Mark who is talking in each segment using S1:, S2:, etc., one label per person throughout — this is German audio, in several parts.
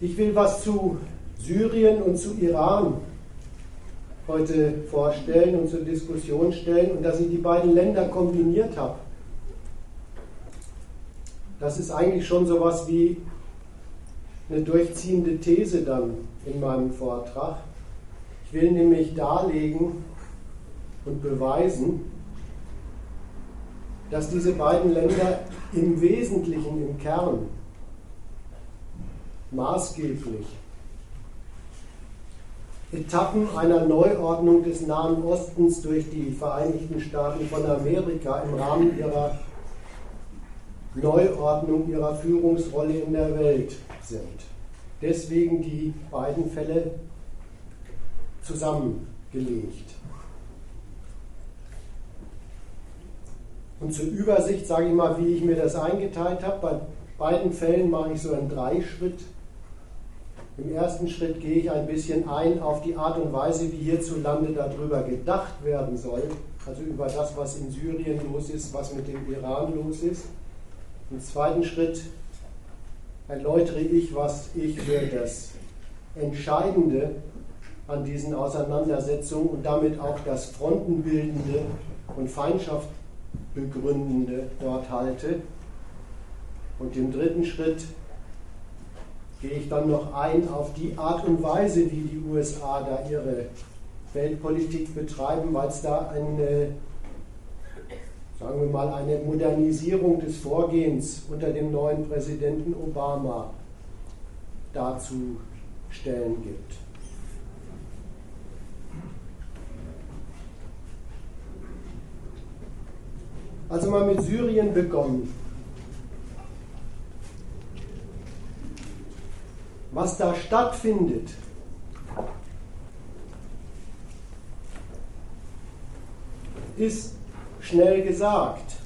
S1: Ich will was zu Syrien und zu Iran heute vorstellen und zur Diskussion stellen und dass ich die beiden Länder kombiniert habe. Das ist eigentlich schon so etwas wie eine durchziehende These dann in meinem Vortrag. Ich will nämlich darlegen und beweisen, dass diese beiden Länder im Wesentlichen, im Kern, maßgeblich Etappen einer Neuordnung des Nahen Ostens durch die Vereinigten Staaten von Amerika im Rahmen ihrer Neuordnung ihrer Führungsrolle in der Welt sind. Deswegen die beiden Fälle zusammengelegt. Und zur Übersicht sage ich mal, wie ich mir das eingeteilt habe. Bei beiden Fällen mache ich so einen Dreischritt. Im ersten Schritt gehe ich ein bisschen ein auf die Art und Weise, wie hierzulande darüber gedacht werden soll. Also über das, was in Syrien los ist, was mit dem Iran los ist. Im zweiten Schritt erläutere ich, was ich für das Entscheidende an diesen Auseinandersetzungen und damit auch das Frontenbildende und Feindschaftbegründende dort halte. Und im dritten Schritt gehe ich dann noch ein auf die Art und Weise, wie die USA da ihre Weltpolitik betreiben, weil es da eine sagen wir mal, eine Modernisierung des Vorgehens unter dem neuen Präsidenten Obama darzustellen gibt. Also mal mit Syrien begonnen. Was da stattfindet, ist schnell gesagt.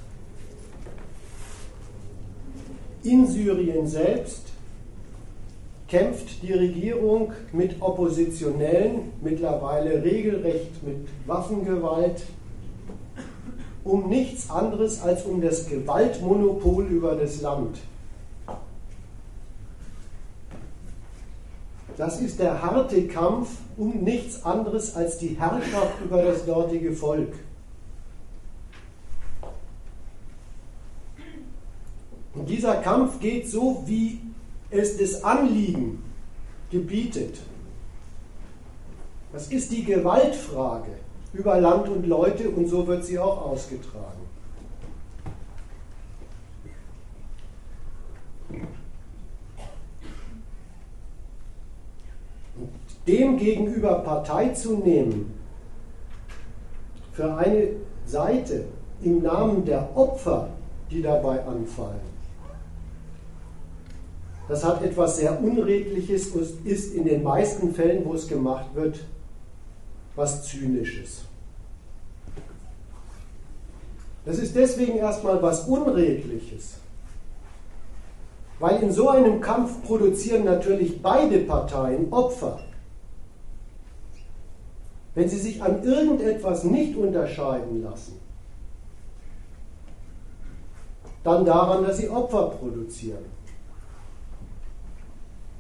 S1: In Syrien selbst kämpft die Regierung mit Oppositionellen, mittlerweile regelrecht mit Waffengewalt, um nichts anderes als um das Gewaltmonopol über das Land. Das ist der harte Kampf um nichts anderes als die Herrschaft über das dortige Volk. Und dieser Kampf geht so, wie es das Anliegen gebietet. Das ist die Gewaltfrage über Land und Leute und so wird sie auch ausgetragen. Dem gegenüber Partei zu nehmen für eine Seite im Namen der Opfer, die dabei anfallen, das hat etwas sehr Unredliches und ist in den meisten Fällen, wo es gemacht wird, was Zynisches. Das ist deswegen erstmal was Unredliches, weil in so einem Kampf produzieren natürlich beide Parteien Opfer. Wenn sie sich an irgendetwas nicht unterscheiden lassen, dann daran, dass sie Opfer produzieren.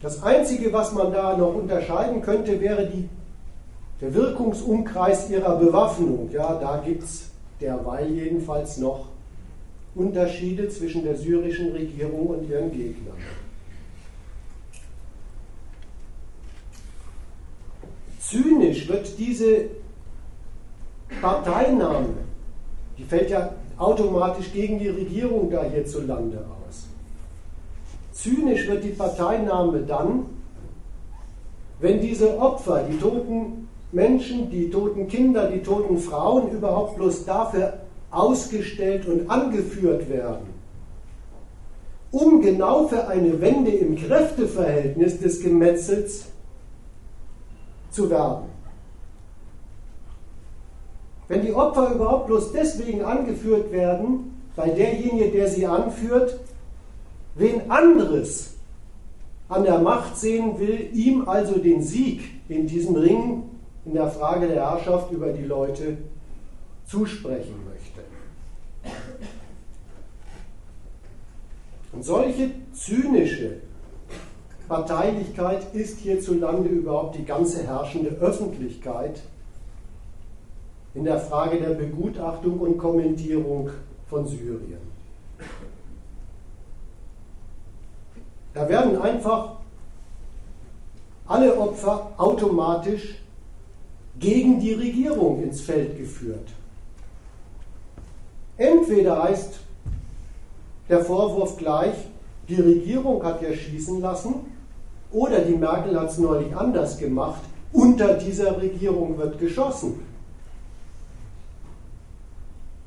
S1: Das Einzige, was man da noch unterscheiden könnte, wäre die, der Wirkungsumkreis ihrer Bewaffnung. Ja, da gibt es derweil jedenfalls noch Unterschiede zwischen der syrischen Regierung und ihren Gegnern. Zynisch wird diese Parteinahme, die fällt ja automatisch gegen die Regierung da hierzulande aus Zynisch wird die Parteinahme dann, wenn diese Opfer, die toten Menschen, die toten Kinder, die toten Frauen überhaupt bloß dafür ausgestellt und angeführt werden, um genau für eine Wende im Kräfteverhältnis des Gemetzels zu werben. Wenn die Opfer überhaupt bloß deswegen angeführt werden, weil derjenige, der sie anführt, wen anderes an der Macht sehen will, ihm also den Sieg in diesem Ring in der Frage der Herrschaft über die Leute zusprechen möchte. Und solche zynische Parteilichkeit ist hierzulande überhaupt die ganze herrschende Öffentlichkeit in der Frage der Begutachtung und Kommentierung von Syrien. Da werden einfach alle Opfer automatisch gegen die Regierung ins Feld geführt. Entweder heißt der Vorwurf gleich, die Regierung hat ja schießen lassen, oder die Merkel hat es neulich anders gemacht, unter dieser Regierung wird geschossen.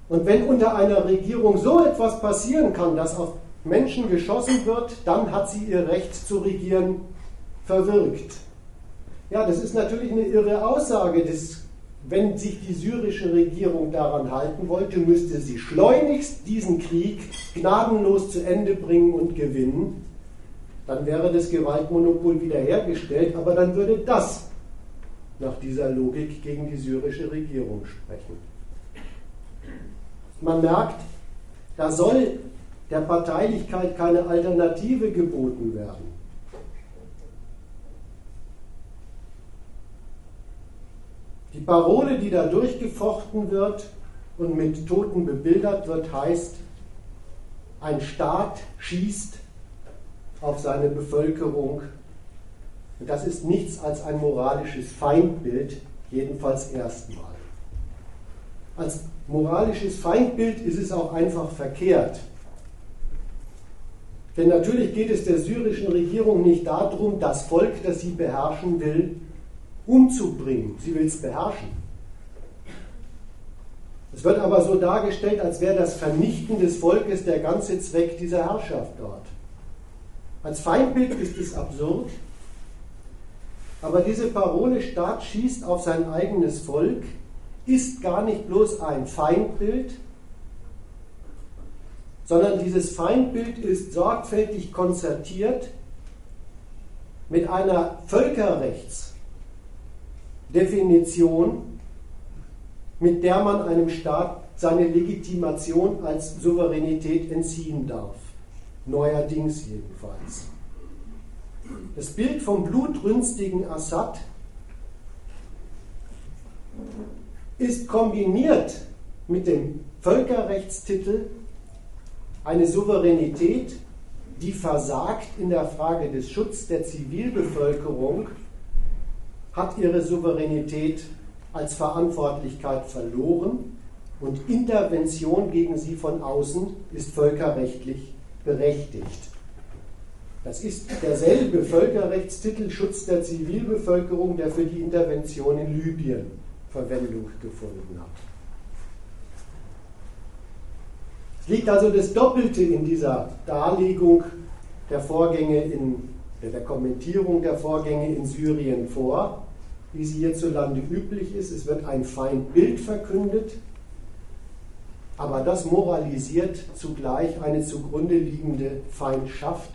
S1: Und wenn unter einer Regierung so etwas passieren kann, dass auf Menschen geschossen wird, dann hat sie ihr Recht zu regieren verwirkt. Ja, das ist natürlich eine irre Aussage. Das, wenn sich die syrische Regierung daran halten wollte, müsste sie schleunigst diesen Krieg gnadenlos zu Ende bringen und gewinnen. Dann wäre das Gewaltmonopol wiederhergestellt, aber dann würde das nach dieser Logik gegen die syrische Regierung sprechen. Man merkt, da soll der Parteilichkeit keine Alternative geboten werden. Die Parole, die da durchgefochten wird und mit Toten bebildert wird, heißt, ein Staat schießt auf seine Bevölkerung. Und das ist nichts als ein moralisches Feindbild, jedenfalls erstmal. Als moralisches Feindbild ist es auch einfach verkehrt. Denn natürlich geht es der syrischen Regierung nicht darum, das Volk, das sie beherrschen will, umzubringen. Sie will es beherrschen. Es wird aber so dargestellt, als wäre das Vernichten des Volkes der ganze Zweck dieser Herrschaft dort. Als Feindbild ist es absurd, aber diese Parole Staat schießt auf sein eigenes Volk ist gar nicht bloß ein Feindbild, sondern dieses Feindbild ist sorgfältig konzertiert mit einer Völkerrechtsdefinition, mit der man einem Staat seine Legitimation als Souveränität entziehen darf. Neuerdings jedenfalls. Das Bild vom blutrünstigen Assad ist kombiniert mit dem Völkerrechtstitel eine Souveränität, die versagt in der Frage des Schutzes der Zivilbevölkerung, hat ihre Souveränität als Verantwortlichkeit verloren und Intervention gegen sie von außen ist völkerrechtlich berechtigt. Das ist derselbe Völkerrechtstitel Schutz der Zivilbevölkerung, der für die Intervention in Libyen Verwendung gefunden hat. Es liegt also das Doppelte in dieser Darlegung der Vorgänge in der Kommentierung der Vorgänge in Syrien vor, wie sie hierzulande üblich ist. Es wird ein Feindbild verkündet, aber das moralisiert zugleich eine zugrunde liegende Feindschaft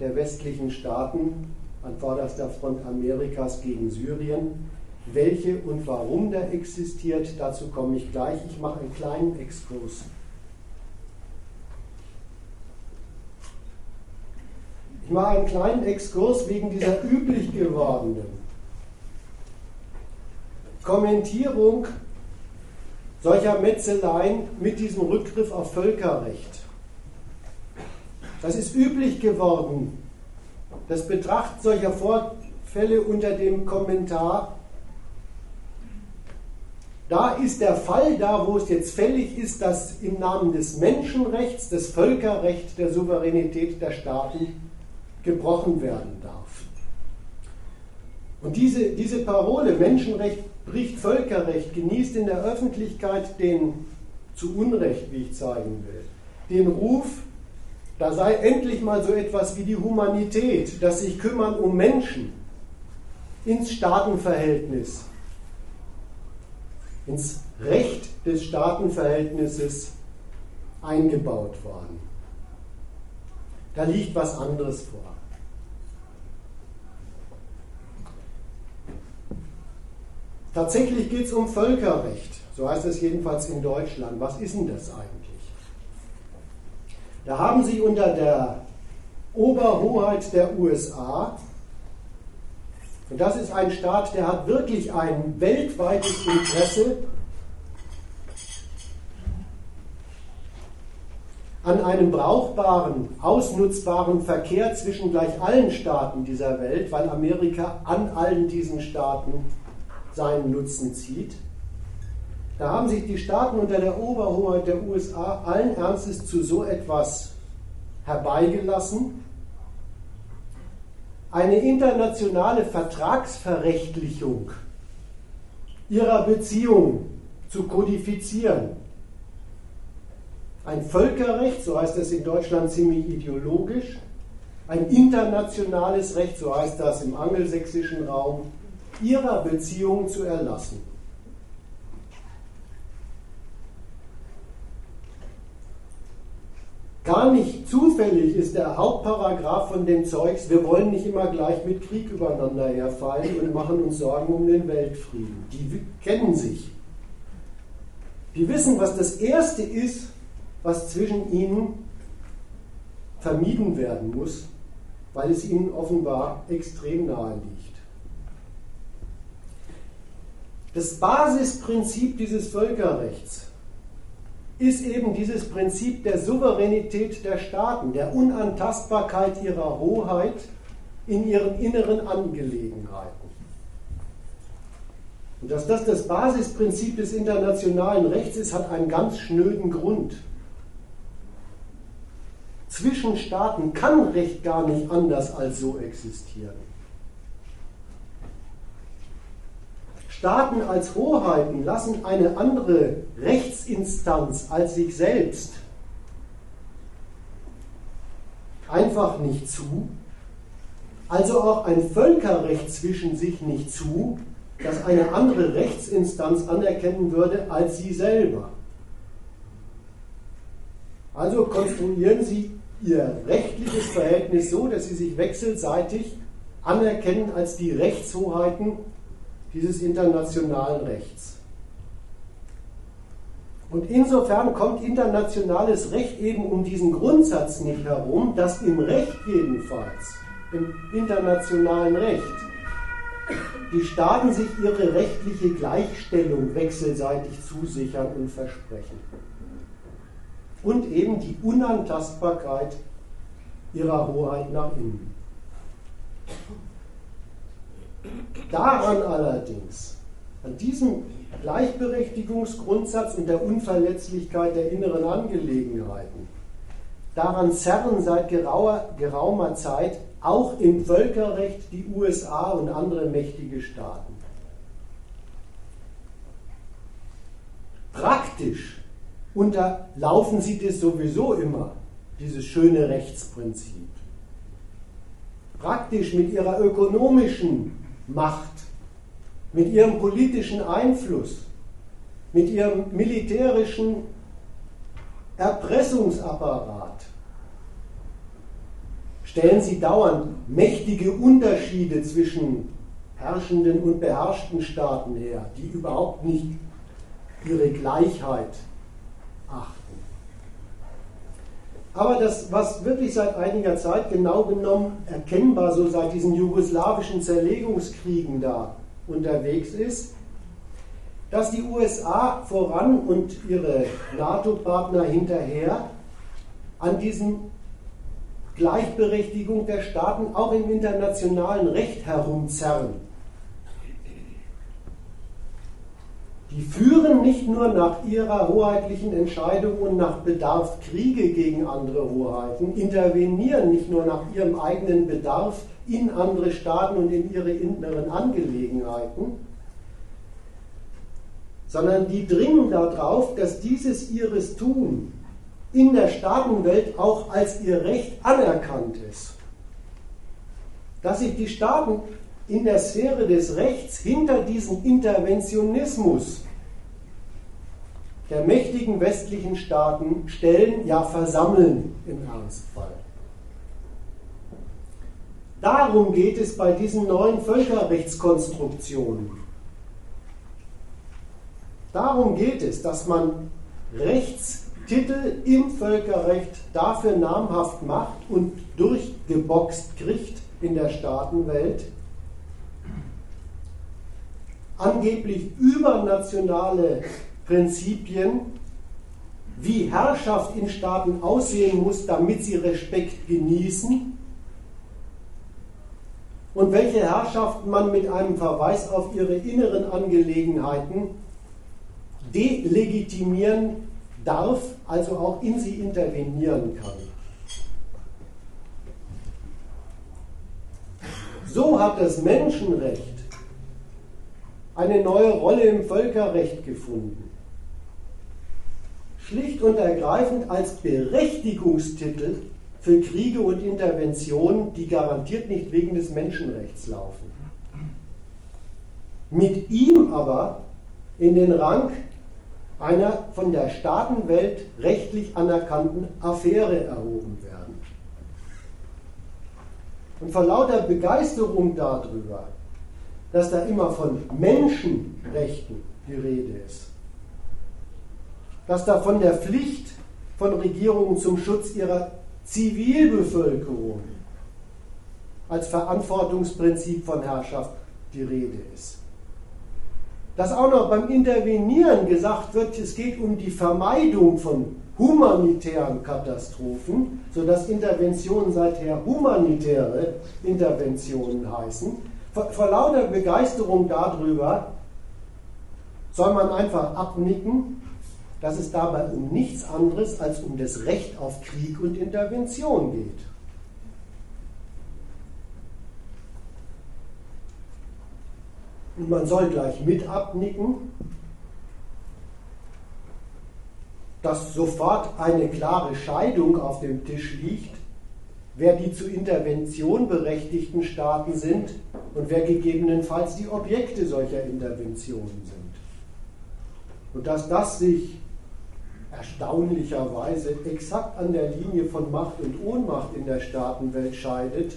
S1: der westlichen Staaten an vorderster Front Amerikas gegen Syrien, welche und warum der existiert, dazu komme ich gleich. Ich mache einen kleinen Exkurs. Ich mache einen kleinen Exkurs wegen dieser üblich gewordenen Kommentierung solcher Metzeleien mit diesem Rückgriff auf Völkerrecht. Das ist üblich geworden. Das Betrachten solcher Vorfälle unter dem Kommentar da ist der Fall, da wo es jetzt fällig ist, dass im Namen des Menschenrechts, des Völkerrechts, der Souveränität der Staaten gebrochen werden darf. Und diese, diese Parole, Menschenrecht bricht Völkerrecht, genießt in der Öffentlichkeit den, zu Unrecht, wie ich zeigen will, den Ruf, da sei endlich mal so etwas wie die Humanität, das sich kümmern um Menschen ins Staatenverhältnis ins Recht des Staatenverhältnisses eingebaut worden. Da liegt was anderes vor. Tatsächlich geht es um Völkerrecht, so heißt es jedenfalls in Deutschland. Was ist denn das eigentlich? Da haben Sie unter der Oberhoheit der USA. Und das ist ein Staat, der hat wirklich ein weltweites Interesse an einem brauchbaren, ausnutzbaren Verkehr zwischen gleich allen Staaten dieser Welt, weil Amerika an allen diesen Staaten seinen Nutzen zieht. Da haben sich die Staaten unter der Oberhoheit der USA allen Ernstes zu so etwas herbeigelassen. Eine internationale Vertragsverrechtlichung ihrer Beziehung zu kodifizieren ein Völkerrecht, so heißt das in Deutschland ziemlich ideologisch, ein internationales Recht, so heißt das im angelsächsischen Raum, ihrer Beziehung zu erlassen. Gar nicht zufällig ist der Hauptparagraph von dem Zeugs, wir wollen nicht immer gleich mit Krieg übereinander herfallen und machen uns Sorgen um den Weltfrieden. Die kennen sich. Die wissen, was das Erste ist, was zwischen ihnen vermieden werden muss, weil es ihnen offenbar extrem nahe liegt. Das Basisprinzip dieses Völkerrechts ist eben dieses Prinzip der Souveränität der Staaten, der Unantastbarkeit ihrer Hoheit in ihren inneren Angelegenheiten. Und dass das das Basisprinzip des internationalen Rechts ist, hat einen ganz schnöden Grund zwischen Staaten kann Recht gar nicht anders als so existieren. Staaten als Hoheiten lassen eine andere Rechtsinstanz als sich selbst einfach nicht zu, also auch ein Völkerrecht zwischen sich nicht zu, das eine andere Rechtsinstanz anerkennen würde als sie selber. Also konstruieren sie ihr rechtliches Verhältnis so, dass sie sich wechselseitig anerkennen als die Rechtshoheiten dieses internationalen Rechts. Und insofern kommt internationales Recht eben um diesen Grundsatz nicht herum, dass im Recht jedenfalls, im internationalen Recht, die Staaten sich ihre rechtliche Gleichstellung wechselseitig zusichern und versprechen und eben die Unantastbarkeit ihrer Hoheit nach innen. Daran allerdings, an diesem Gleichberechtigungsgrundsatz und der Unverletzlichkeit der inneren Angelegenheiten, daran zerren seit gerauer, geraumer Zeit auch im Völkerrecht die USA und andere mächtige Staaten. Praktisch unterlaufen sie das sowieso immer, dieses schöne Rechtsprinzip. Praktisch mit ihrer ökonomischen Macht, mit ihrem politischen Einfluss, mit ihrem militärischen Erpressungsapparat stellen sie dauernd mächtige Unterschiede zwischen herrschenden und beherrschten Staaten her, die überhaupt nicht ihre Gleichheit achten. Aber das, was wirklich seit einiger Zeit genau genommen erkennbar so seit diesen jugoslawischen Zerlegungskriegen da unterwegs ist, dass die USA voran und ihre NATO-Partner hinterher an diesen Gleichberechtigung der Staaten auch im internationalen Recht herumzerren. Die führen nicht nur nach ihrer hoheitlichen Entscheidung und nach Bedarf Kriege gegen andere Hoheiten, intervenieren nicht nur nach ihrem eigenen Bedarf in andere Staaten und in ihre inneren Angelegenheiten, sondern die dringen darauf, dass dieses ihres Tun in der Staatenwelt auch als ihr Recht anerkannt ist. Dass sich die Staaten in der Sphäre des Rechts hinter diesen Interventionismus der mächtigen westlichen Staaten stellen, ja versammeln im Ernstfall. Darum geht es bei diesen neuen Völkerrechtskonstruktionen. Darum geht es, dass man Rechts Titel im Völkerrecht dafür namhaft macht und durchgeboxt kriegt in der Staatenwelt, angeblich übernationale Prinzipien, wie Herrschaft in Staaten aussehen muss, damit sie Respekt genießen und welche Herrschaft man mit einem Verweis auf ihre inneren Angelegenheiten delegitimieren darf, also auch in sie intervenieren kann. So hat das Menschenrecht eine neue Rolle im Völkerrecht gefunden. Schlicht und ergreifend als Berechtigungstitel für Kriege und Interventionen, die garantiert nicht wegen des Menschenrechts laufen. Mit ihm aber in den Rang einer von der Staatenwelt rechtlich anerkannten Affäre erhoben werden. Und vor lauter Begeisterung darüber, dass da immer von Menschenrechten die Rede ist, dass da von der Pflicht von Regierungen zum Schutz ihrer Zivilbevölkerung als Verantwortungsprinzip von Herrschaft die Rede ist. Dass auch noch beim Intervenieren gesagt wird, es geht um die Vermeidung von humanitären Katastrophen, sodass Interventionen seither humanitäre Interventionen heißen. Vor, vor lauter Begeisterung darüber soll man einfach abnicken, dass es dabei um nichts anderes als um das Recht auf Krieg und Intervention geht. Und man soll gleich mit abnicken, dass sofort eine klare Scheidung auf dem Tisch liegt, wer die zu Intervention berechtigten Staaten sind und wer gegebenenfalls die Objekte solcher Interventionen sind. Und dass das sich erstaunlicherweise exakt an der Linie von Macht und Ohnmacht in der Staatenwelt scheidet,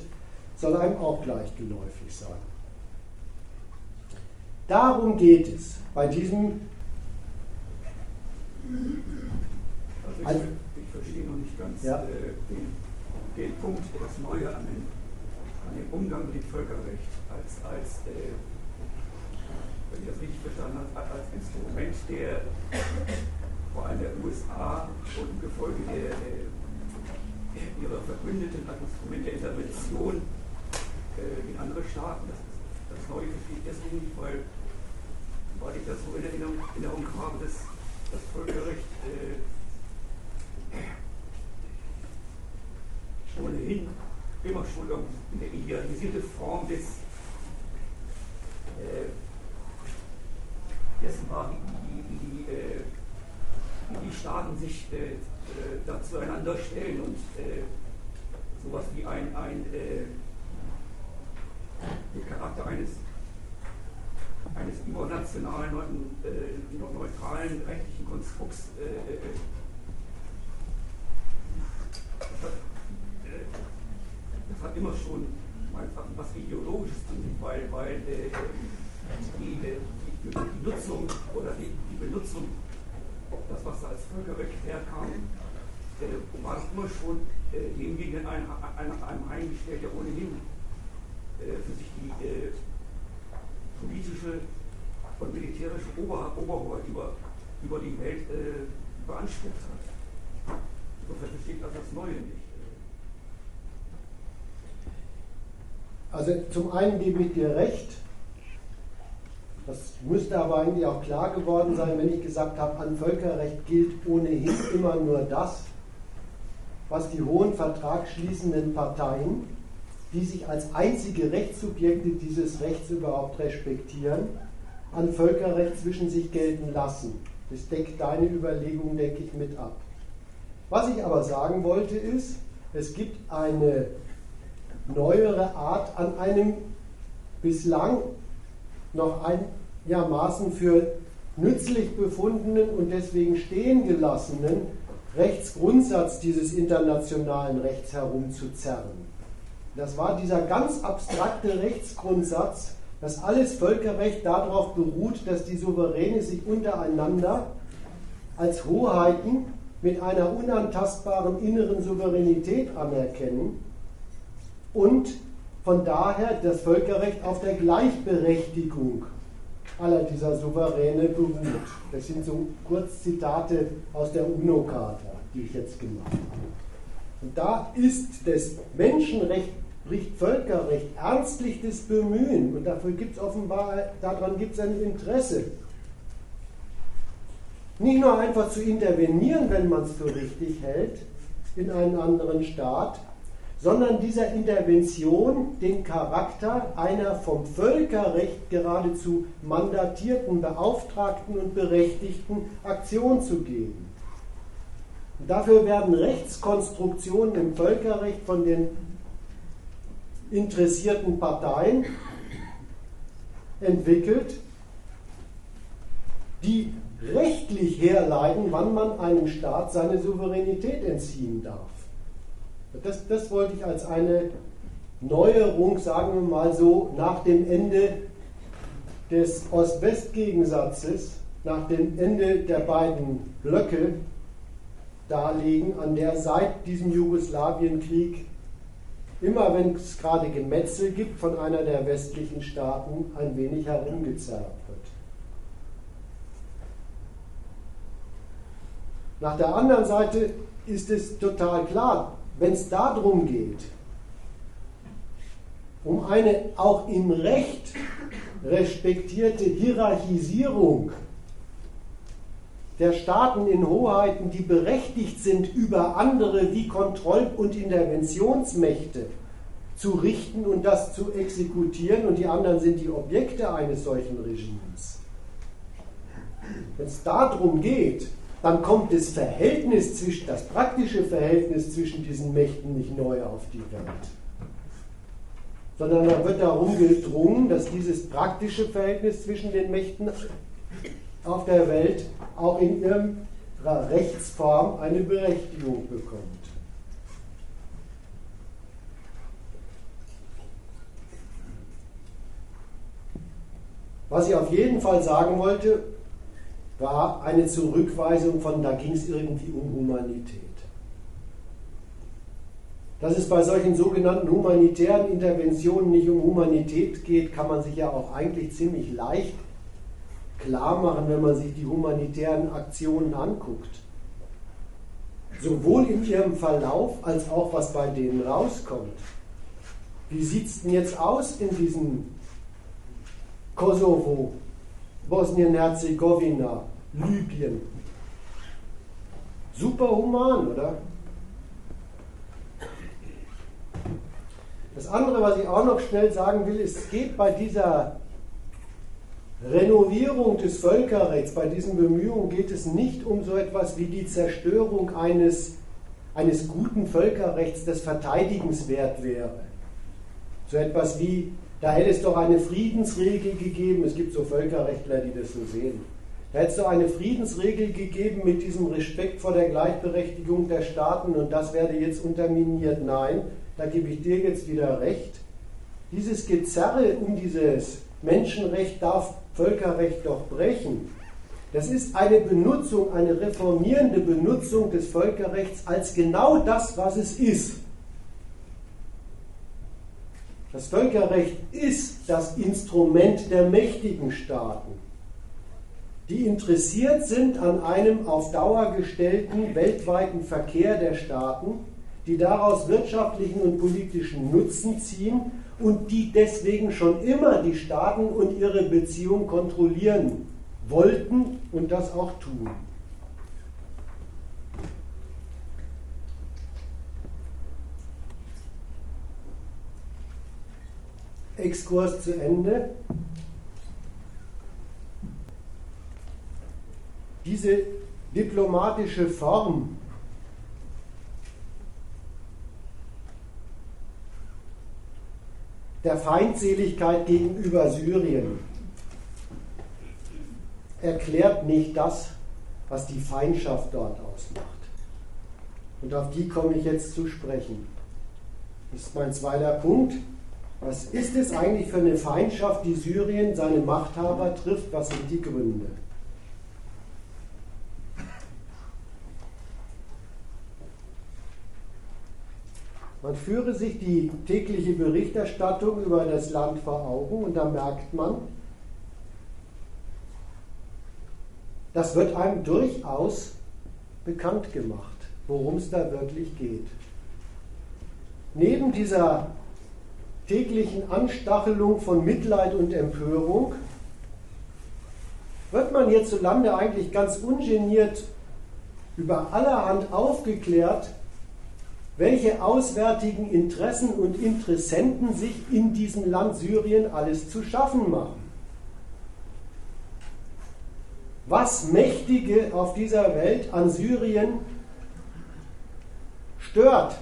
S1: soll einem auch gleichgeläufig sein. Darum geht es bei diesem.
S2: Also ich, ich verstehe noch nicht ganz ja. äh, den, den, Punkt, das Neue an, den, an dem Umgang mit dem Völkerrecht als, als äh, wenn ich das richtig verstanden habe, als Instrument der vor allem der USA und im Gefolge der, der, ihrer Verbündeten als Instrument der Intervention äh, in andere Staaten. Das, das Neue verstehe ich deswegen nicht, weil, weil ich das so in Erinnerung, Erinnerung habe, dass das Völkerrecht äh, ohnehin immer schon eine idealisierte Form des äh, dessen war, wie, die äh, wie die Staaten sich äh, äh, da zueinander stellen und äh, sowas wie ein, ein äh, der Charakter eines, eines übernationalen, äh, neutralen rechtlichen Konstrukts äh, das hat, immer schon was Ideologisches zu tun, weil, weil die, die, die Nutzung oder die, die Benutzung das, was da als Völkerrecht herkam, äh, war immer schon äh, demjenigen ein, ein, einem eingestellt, der ohnehin äh, für sich die äh, politische und militärische Ober Oberhoheit über, über die Welt äh, beansprucht hat. Insofern versteht das das Neue nicht.
S1: Also zum einen gebe ich dir recht, das müsste aber eigentlich auch klar geworden sein, wenn ich gesagt habe, an Völkerrecht gilt ohnehin immer nur das, was die hohen vertragsschließenden Parteien, die sich als einzige Rechtssubjekte dieses Rechts überhaupt respektieren, an Völkerrecht zwischen sich gelten lassen. Das deckt deine Überlegung, denke ich, mit ab. Was ich aber sagen wollte ist, es gibt eine neuere Art an einem bislang noch einigermaßen für nützlich befundenen und deswegen stehen gelassenen Rechtsgrundsatz dieses internationalen Rechts herumzuzerren. Das war dieser ganz abstrakte Rechtsgrundsatz, dass alles Völkerrecht darauf beruht, dass die Souveräne sich untereinander als Hoheiten mit einer unantastbaren inneren Souveränität anerkennen und von daher das Völkerrecht auf der Gleichberechtigung aller dieser Souveräne beruht. Das sind so Kurzzitate aus der UNO-Charta, die ich jetzt gemacht habe. Und da ist das Menschenrecht, bricht Völkerrecht, ernstliches Bemühen, und dafür gibt es offenbar, daran gibt es ein Interesse, nicht nur einfach zu intervenieren, wenn man es für richtig hält, in einen anderen Staat, sondern dieser Intervention den Charakter einer vom Völkerrecht geradezu mandatierten, beauftragten und berechtigten Aktion zu geben. Dafür werden Rechtskonstruktionen im Völkerrecht von den interessierten Parteien entwickelt, die rechtlich herleiten, wann man einem Staat seine Souveränität entziehen darf. Das, das wollte ich als eine Neuerung, sagen wir mal so, nach dem Ende des Ost-West-Gegensatzes, nach dem Ende der beiden Blöcke darlegen, an der seit diesem Jugoslawienkrieg immer wenn es gerade Gemetzel gibt von einer der westlichen Staaten, ein wenig herumgezerrt wird. Nach der anderen Seite ist es total klar, wenn es darum geht, um eine auch im Recht respektierte Hierarchisierung der Staaten in Hoheiten, die berechtigt sind, über andere wie Kontroll- und Interventionsmächte zu richten und das zu exekutieren, und die anderen sind die Objekte eines solchen Regimes. Wenn es darum geht, dann kommt das Verhältnis zwischen, das praktische Verhältnis zwischen diesen Mächten nicht neu auf die Welt. Sondern da wird darum gedrungen, dass dieses praktische Verhältnis zwischen den Mächten auf der Welt auch in ihrer Rechtsform eine Berechtigung bekommt. Was ich auf jeden Fall sagen wollte, war eine Zurückweisung von, da ging es irgendwie um Humanität. Dass es bei solchen sogenannten humanitären Interventionen nicht um Humanität geht, kann man sich ja auch eigentlich ziemlich leicht klar machen, wenn man sich die humanitären Aktionen anguckt. Sowohl in ihrem Verlauf als auch was bei denen rauskommt. Wie sieht es denn jetzt aus in diesem Kosovo, Bosnien-Herzegowina, Libyen. Super human, oder? Das andere, was ich auch noch schnell sagen will, ist, es geht bei dieser Renovierung des Völkerrechts, bei diesen Bemühungen geht es nicht um so etwas wie die Zerstörung eines, eines guten Völkerrechts, das verteidigenswert wäre. So etwas wie, da hätte es doch eine Friedensregel gegeben, es gibt so Völkerrechtler, die das so sehen. Da hätte es so eine Friedensregel gegeben mit diesem Respekt vor der Gleichberechtigung der Staaten und das werde jetzt unterminiert. Nein, da gebe ich dir jetzt wieder recht. Dieses Gezerre um dieses Menschenrecht darf Völkerrecht doch brechen. Das ist eine Benutzung, eine reformierende Benutzung des Völkerrechts als genau das, was es ist. Das Völkerrecht ist das Instrument der mächtigen Staaten die interessiert sind an einem auf Dauer gestellten weltweiten Verkehr der Staaten, die daraus wirtschaftlichen und politischen Nutzen ziehen und die deswegen schon immer die Staaten und ihre Beziehungen kontrollieren wollten und das auch tun. Exkurs zu Ende. Diese diplomatische Form der Feindseligkeit gegenüber Syrien erklärt nicht das, was die Feindschaft dort ausmacht. Und auf die komme ich jetzt zu sprechen. Das ist mein zweiter Punkt. Was ist es eigentlich für eine Feindschaft, die Syrien seine Machthaber trifft? Was sind die Gründe? Man führe sich die tägliche Berichterstattung über das Land vor Augen und da merkt man, das wird einem durchaus bekannt gemacht, worum es da wirklich geht. Neben dieser täglichen Anstachelung von Mitleid und Empörung wird man hierzulande eigentlich ganz ungeniert über allerhand aufgeklärt, welche auswärtigen Interessen und Interessenten sich in diesem Land Syrien alles zu schaffen machen. Was Mächtige auf dieser Welt an Syrien stört,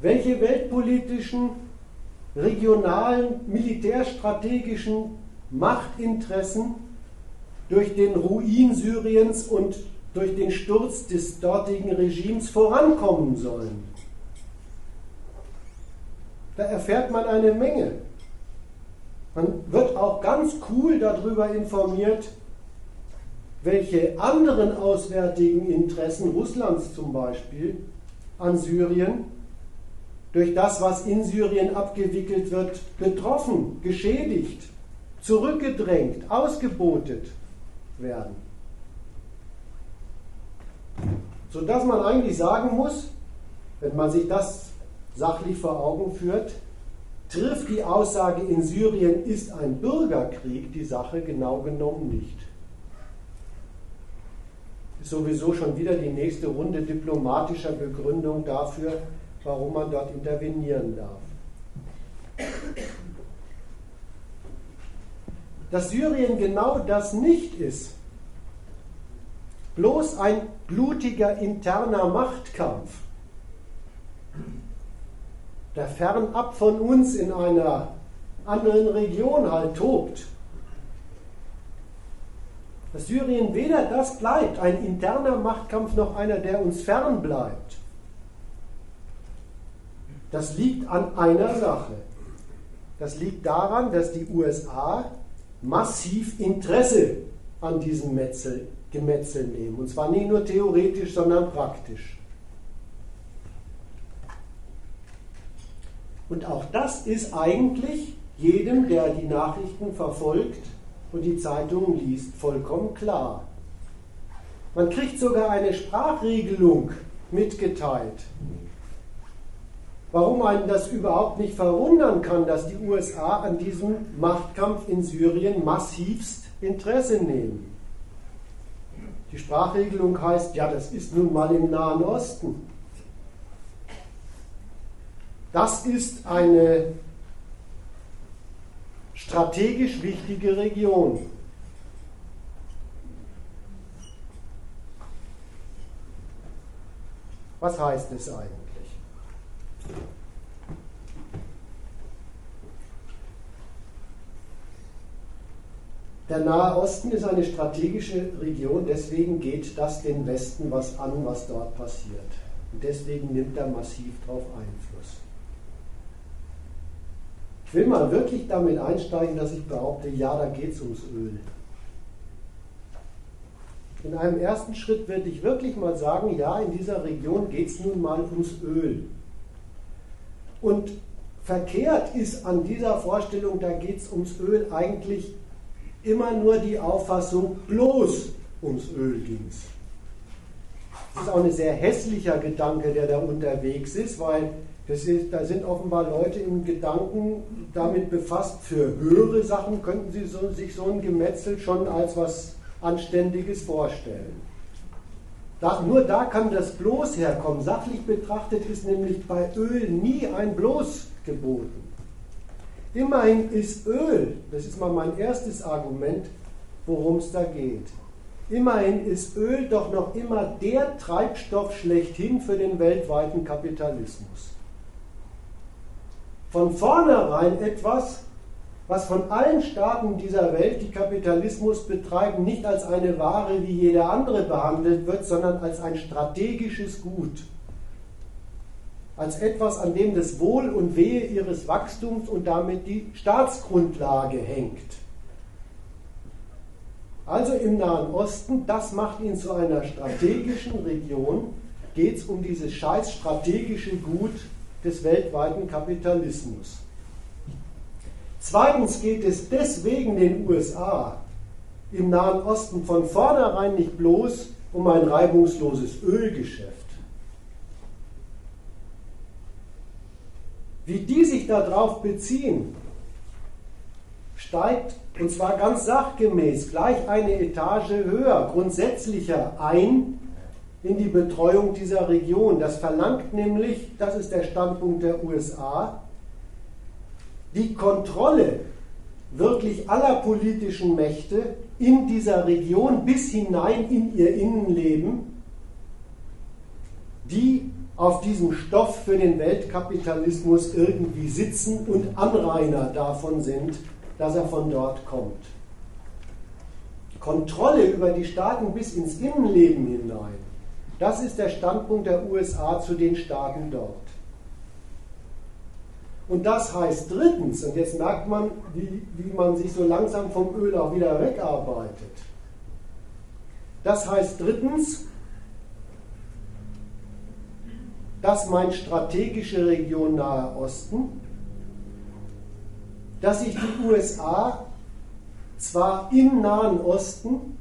S1: welche weltpolitischen, regionalen, militärstrategischen Machtinteressen durch den Ruin Syriens und durch den Sturz des dortigen Regimes vorankommen sollen. Da erfährt man eine Menge. Man wird auch ganz cool darüber informiert, welche anderen auswärtigen Interessen Russlands zum Beispiel an Syrien durch das, was in Syrien abgewickelt wird, betroffen, geschädigt, zurückgedrängt, ausgebotet werden sodass man eigentlich sagen muss, wenn man sich das sachlich vor Augen führt, trifft die Aussage, in Syrien ist ein Bürgerkrieg die Sache genau genommen nicht. Ist sowieso schon wieder die nächste Runde diplomatischer Begründung dafür, warum man dort intervenieren darf. Dass Syrien genau das nicht ist, bloß ein blutiger interner Machtkampf, der fernab von uns in einer anderen Region halt tobt. Dass Syrien weder das bleibt, ein interner Machtkampf, noch einer, der uns fern bleibt. Das liegt an einer Sache. Das liegt daran, dass die USA massiv Interesse an diesem Metzel Gemetzel nehmen. Und zwar nicht nur theoretisch, sondern praktisch. Und auch das ist eigentlich jedem, der die Nachrichten verfolgt und die Zeitungen liest, vollkommen klar. Man kriegt sogar eine Sprachregelung mitgeteilt. Warum einen das überhaupt nicht verwundern kann, dass die USA an diesem Machtkampf in Syrien massivst Interesse nehmen. Die Sprachregelung heißt, ja, das ist nun mal im Nahen Osten. Das ist eine strategisch wichtige Region. Was heißt es eigentlich? Der Nahe Osten ist eine strategische Region, deswegen geht das den Westen was an, was dort passiert. Und deswegen nimmt er massiv darauf Einfluss. Ich will mal wirklich damit einsteigen, dass ich behaupte, ja, da geht es ums Öl. In einem ersten Schritt werde ich wirklich mal sagen, ja, in dieser Region geht es nun mal ums Öl. Und verkehrt ist an dieser Vorstellung, da geht es ums Öl eigentlich immer nur die Auffassung, bloß ums Öl ging es. Das ist auch ein sehr hässlicher Gedanke, der da unterwegs ist, weil ist, da sind offenbar Leute im Gedanken damit befasst, für höhere Sachen könnten sie so, sich so ein Gemetzel schon als was Anständiges vorstellen. Da, nur da kann das bloß herkommen. Sachlich betrachtet ist nämlich bei Öl nie ein bloß geboten. Immerhin ist Öl, das ist mal mein erstes Argument, worum es da geht. Immerhin ist Öl doch noch immer der Treibstoff schlechthin für den weltweiten Kapitalismus. Von vornherein etwas, was von allen Staaten dieser Welt, die Kapitalismus betreiben, nicht als eine Ware wie jede andere behandelt wird, sondern als ein strategisches Gut als etwas, an dem das Wohl und Wehe ihres Wachstums und damit die Staatsgrundlage hängt. Also im Nahen Osten, das macht ihn zu einer strategischen Region, geht es um dieses scheiß strategische Gut des weltweiten Kapitalismus. Zweitens geht es deswegen den USA im Nahen Osten von vornherein nicht bloß um ein reibungsloses Ölgeschäft. Wie die sich darauf beziehen, steigt, und zwar ganz sachgemäß, gleich eine Etage höher, grundsätzlicher ein in die Betreuung dieser Region. Das verlangt nämlich, das ist der Standpunkt der USA, die Kontrolle wirklich aller politischen Mächte in dieser Region bis hinein in ihr Innenleben, die auf diesem Stoff für den Weltkapitalismus irgendwie sitzen und Anrainer davon sind, dass er von dort kommt. Kontrolle über die Staaten bis ins Innenleben hinein, das ist der Standpunkt der USA zu den Staaten dort. Und das heißt drittens, und jetzt merkt man, wie, wie man sich so langsam vom Öl auch wieder wegarbeitet. Das heißt drittens, dass mein strategische Region Nahe Osten, dass sich die USA zwar im Nahen Osten,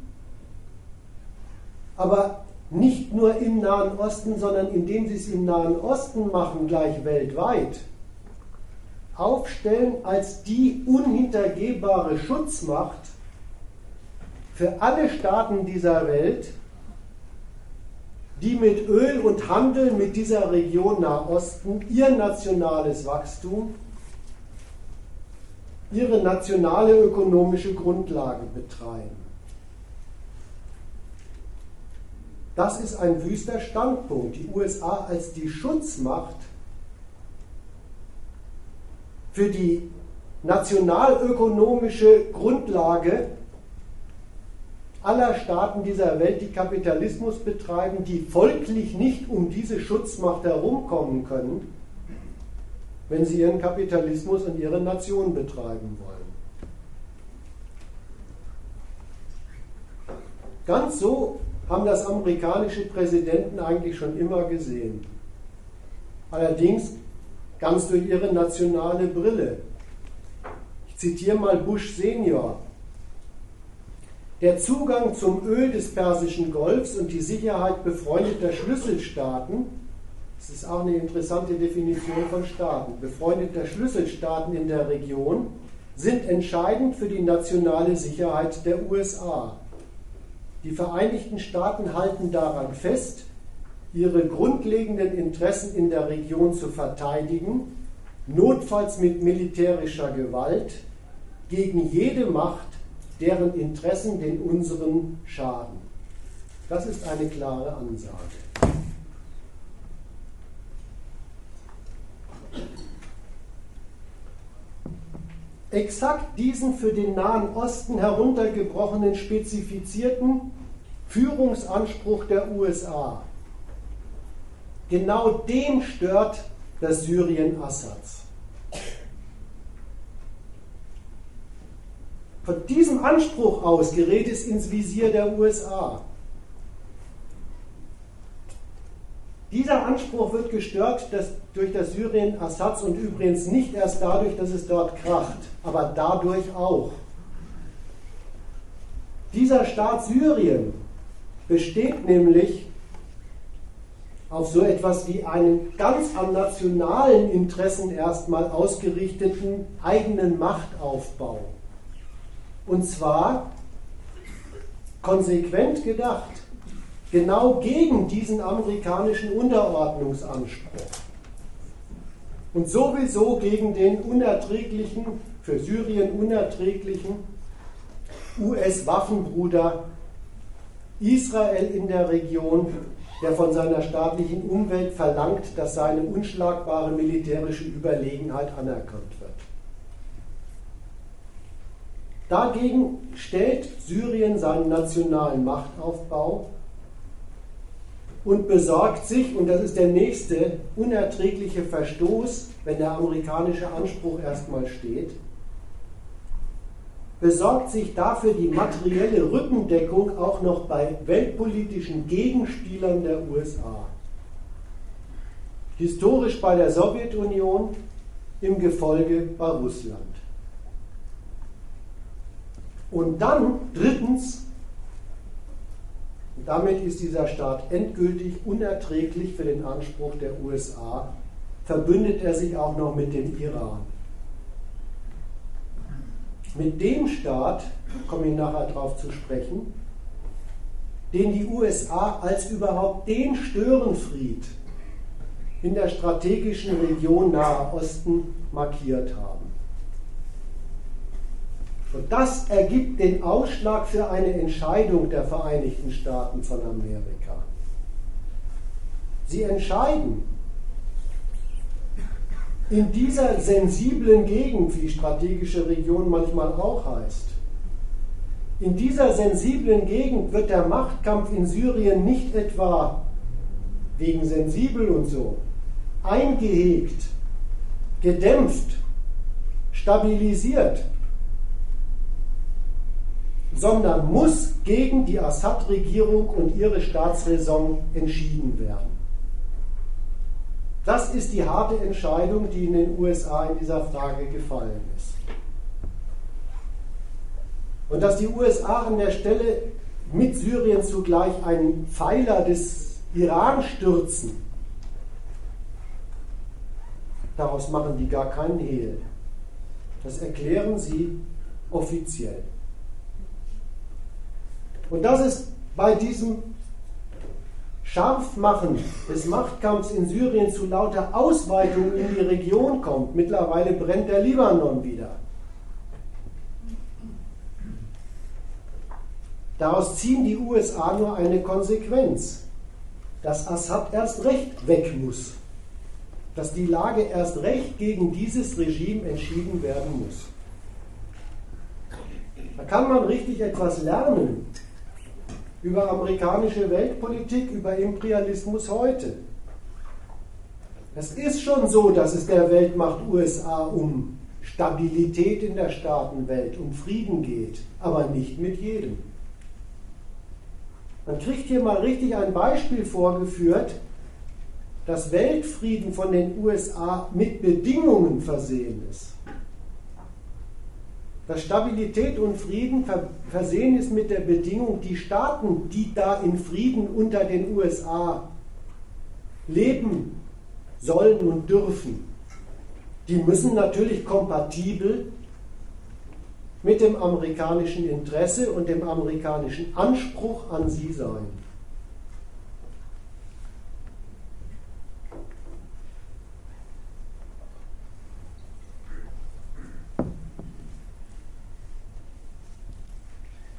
S1: aber nicht nur im Nahen Osten, sondern indem sie es im Nahen Osten machen, gleich weltweit, aufstellen als die unhintergehbare Schutzmacht für alle Staaten dieser Welt, die mit Öl und Handel mit dieser Region Nahosten ihr nationales Wachstum, ihre nationale ökonomische Grundlage betreiben. Das ist ein wüster Standpunkt. Die USA als die Schutzmacht für die nationalökonomische Grundlage aller Staaten dieser Welt, die Kapitalismus betreiben, die folglich nicht um diese Schutzmacht herumkommen können, wenn sie ihren Kapitalismus und ihre Nation betreiben wollen. Ganz so haben das amerikanische Präsidenten eigentlich schon immer gesehen. Allerdings ganz durch ihre nationale Brille. Ich zitiere mal Bush Senior. Der Zugang zum Öl des Persischen Golfs und die Sicherheit befreundeter Schlüsselstaaten, das ist auch eine interessante Definition von Staaten, befreundeter Schlüsselstaaten in der Region, sind entscheidend für die nationale Sicherheit der USA. Die Vereinigten Staaten halten daran fest, ihre grundlegenden Interessen in der Region zu verteidigen, notfalls mit militärischer Gewalt, gegen jede Macht, deren Interessen den unseren schaden. Das ist eine klare Ansage. Exakt diesen für den Nahen Osten heruntergebrochenen spezifizierten Führungsanspruch der USA Genau den stört das Syrien Assads. Von diesem Anspruch aus gerät es ins Visier der USA. Dieser Anspruch wird gestört durch das Syrien Assads und übrigens nicht erst dadurch, dass es dort kracht, aber dadurch auch. Dieser Staat Syrien besteht nämlich auf so etwas wie einen ganz an nationalen Interessen erstmal ausgerichteten eigenen Machtaufbau. Und zwar konsequent gedacht, genau gegen diesen amerikanischen Unterordnungsanspruch. Und sowieso gegen den unerträglichen, für Syrien unerträglichen US-Waffenbruder Israel in der Region der von seiner staatlichen Umwelt verlangt, dass seine unschlagbare militärische Überlegenheit anerkannt wird. Dagegen stellt Syrien seinen nationalen Machtaufbau und besorgt sich, und das ist der nächste unerträgliche Verstoß, wenn der amerikanische Anspruch erstmal steht, besorgt sich dafür die materielle Rückendeckung auch noch bei weltpolitischen Gegenspielern der USA. historisch bei der Sowjetunion, im Gefolge bei Russland. Und dann drittens, damit ist dieser Staat endgültig unerträglich für den Anspruch der USA, verbündet er sich auch noch mit dem Iran. Mit dem Staat, komme ich nachher darauf zu sprechen, den die USA als überhaupt den Störenfried in der strategischen Region Nahe Osten markiert haben. Und das ergibt den Ausschlag für eine Entscheidung der Vereinigten Staaten von Amerika. Sie entscheiden in dieser sensiblen Gegend, wie strategische Region manchmal auch heißt, in dieser sensiblen Gegend wird der Machtkampf in Syrien nicht etwa wegen sensibel und so eingehegt, gedämpft, stabilisiert, sondern muss gegen die Assad-Regierung und ihre Staatsräson entschieden werden. Das ist die harte Entscheidung, die in den USA in dieser Frage gefallen ist. Und dass die USA an der Stelle mit Syrien zugleich einen Pfeiler des Iran stürzen, daraus machen die gar keinen Hehl. Das erklären sie offiziell. Und das ist bei diesem Scharfmachen des Machtkampfs in Syrien zu lauter Ausweitung in die Region kommt. Mittlerweile brennt der Libanon wieder. Daraus ziehen die USA nur eine Konsequenz, dass Assad erst recht weg muss, dass die Lage erst recht gegen dieses Regime entschieden werden muss. Da kann man richtig etwas lernen über amerikanische Weltpolitik, über Imperialismus heute. Es ist schon so, dass es der Weltmacht USA um Stabilität in der Staatenwelt, um Frieden geht, aber nicht mit jedem. Man kriegt hier mal richtig ein Beispiel vorgeführt, dass Weltfrieden von den USA mit Bedingungen versehen ist. Dass Stabilität und Frieden versehen ist mit der Bedingung, die Staaten, die da in Frieden unter den USA leben sollen und dürfen, die müssen natürlich kompatibel mit dem amerikanischen Interesse und dem amerikanischen Anspruch an sie sein.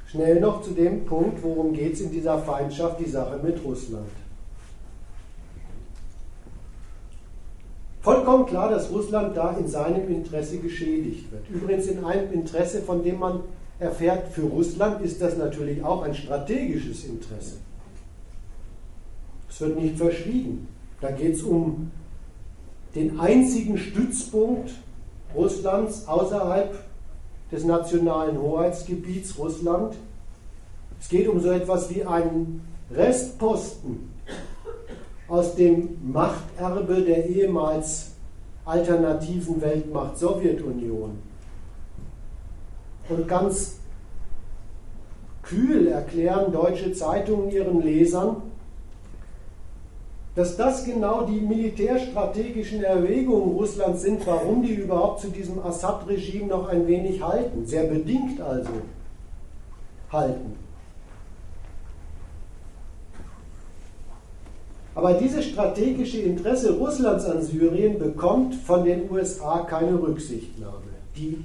S1: Schnell noch zu dem Punkt, worum geht es in dieser Feindschaft, die Sache mit Russland. vollkommen klar, dass Russland da in seinem Interesse geschädigt wird. Übrigens in einem Interesse, von dem man erfährt, für Russland ist das natürlich auch ein strategisches Interesse. Es wird nicht verschwiegen. Da geht es um den einzigen Stützpunkt Russlands außerhalb des nationalen Hoheitsgebiets Russland. Es geht um so etwas wie einen Restposten aus dem Machterbe der ehemals alternativen Weltmacht Sowjetunion. Und ganz kühl erklären deutsche Zeitungen ihren Lesern, dass das genau die militärstrategischen Erwägungen Russlands sind, warum die überhaupt zu diesem Assad-Regime noch ein wenig halten, sehr bedingt also halten. Aber dieses strategische Interesse Russlands an Syrien bekommt von den USA keine Rücksichtnahme. Die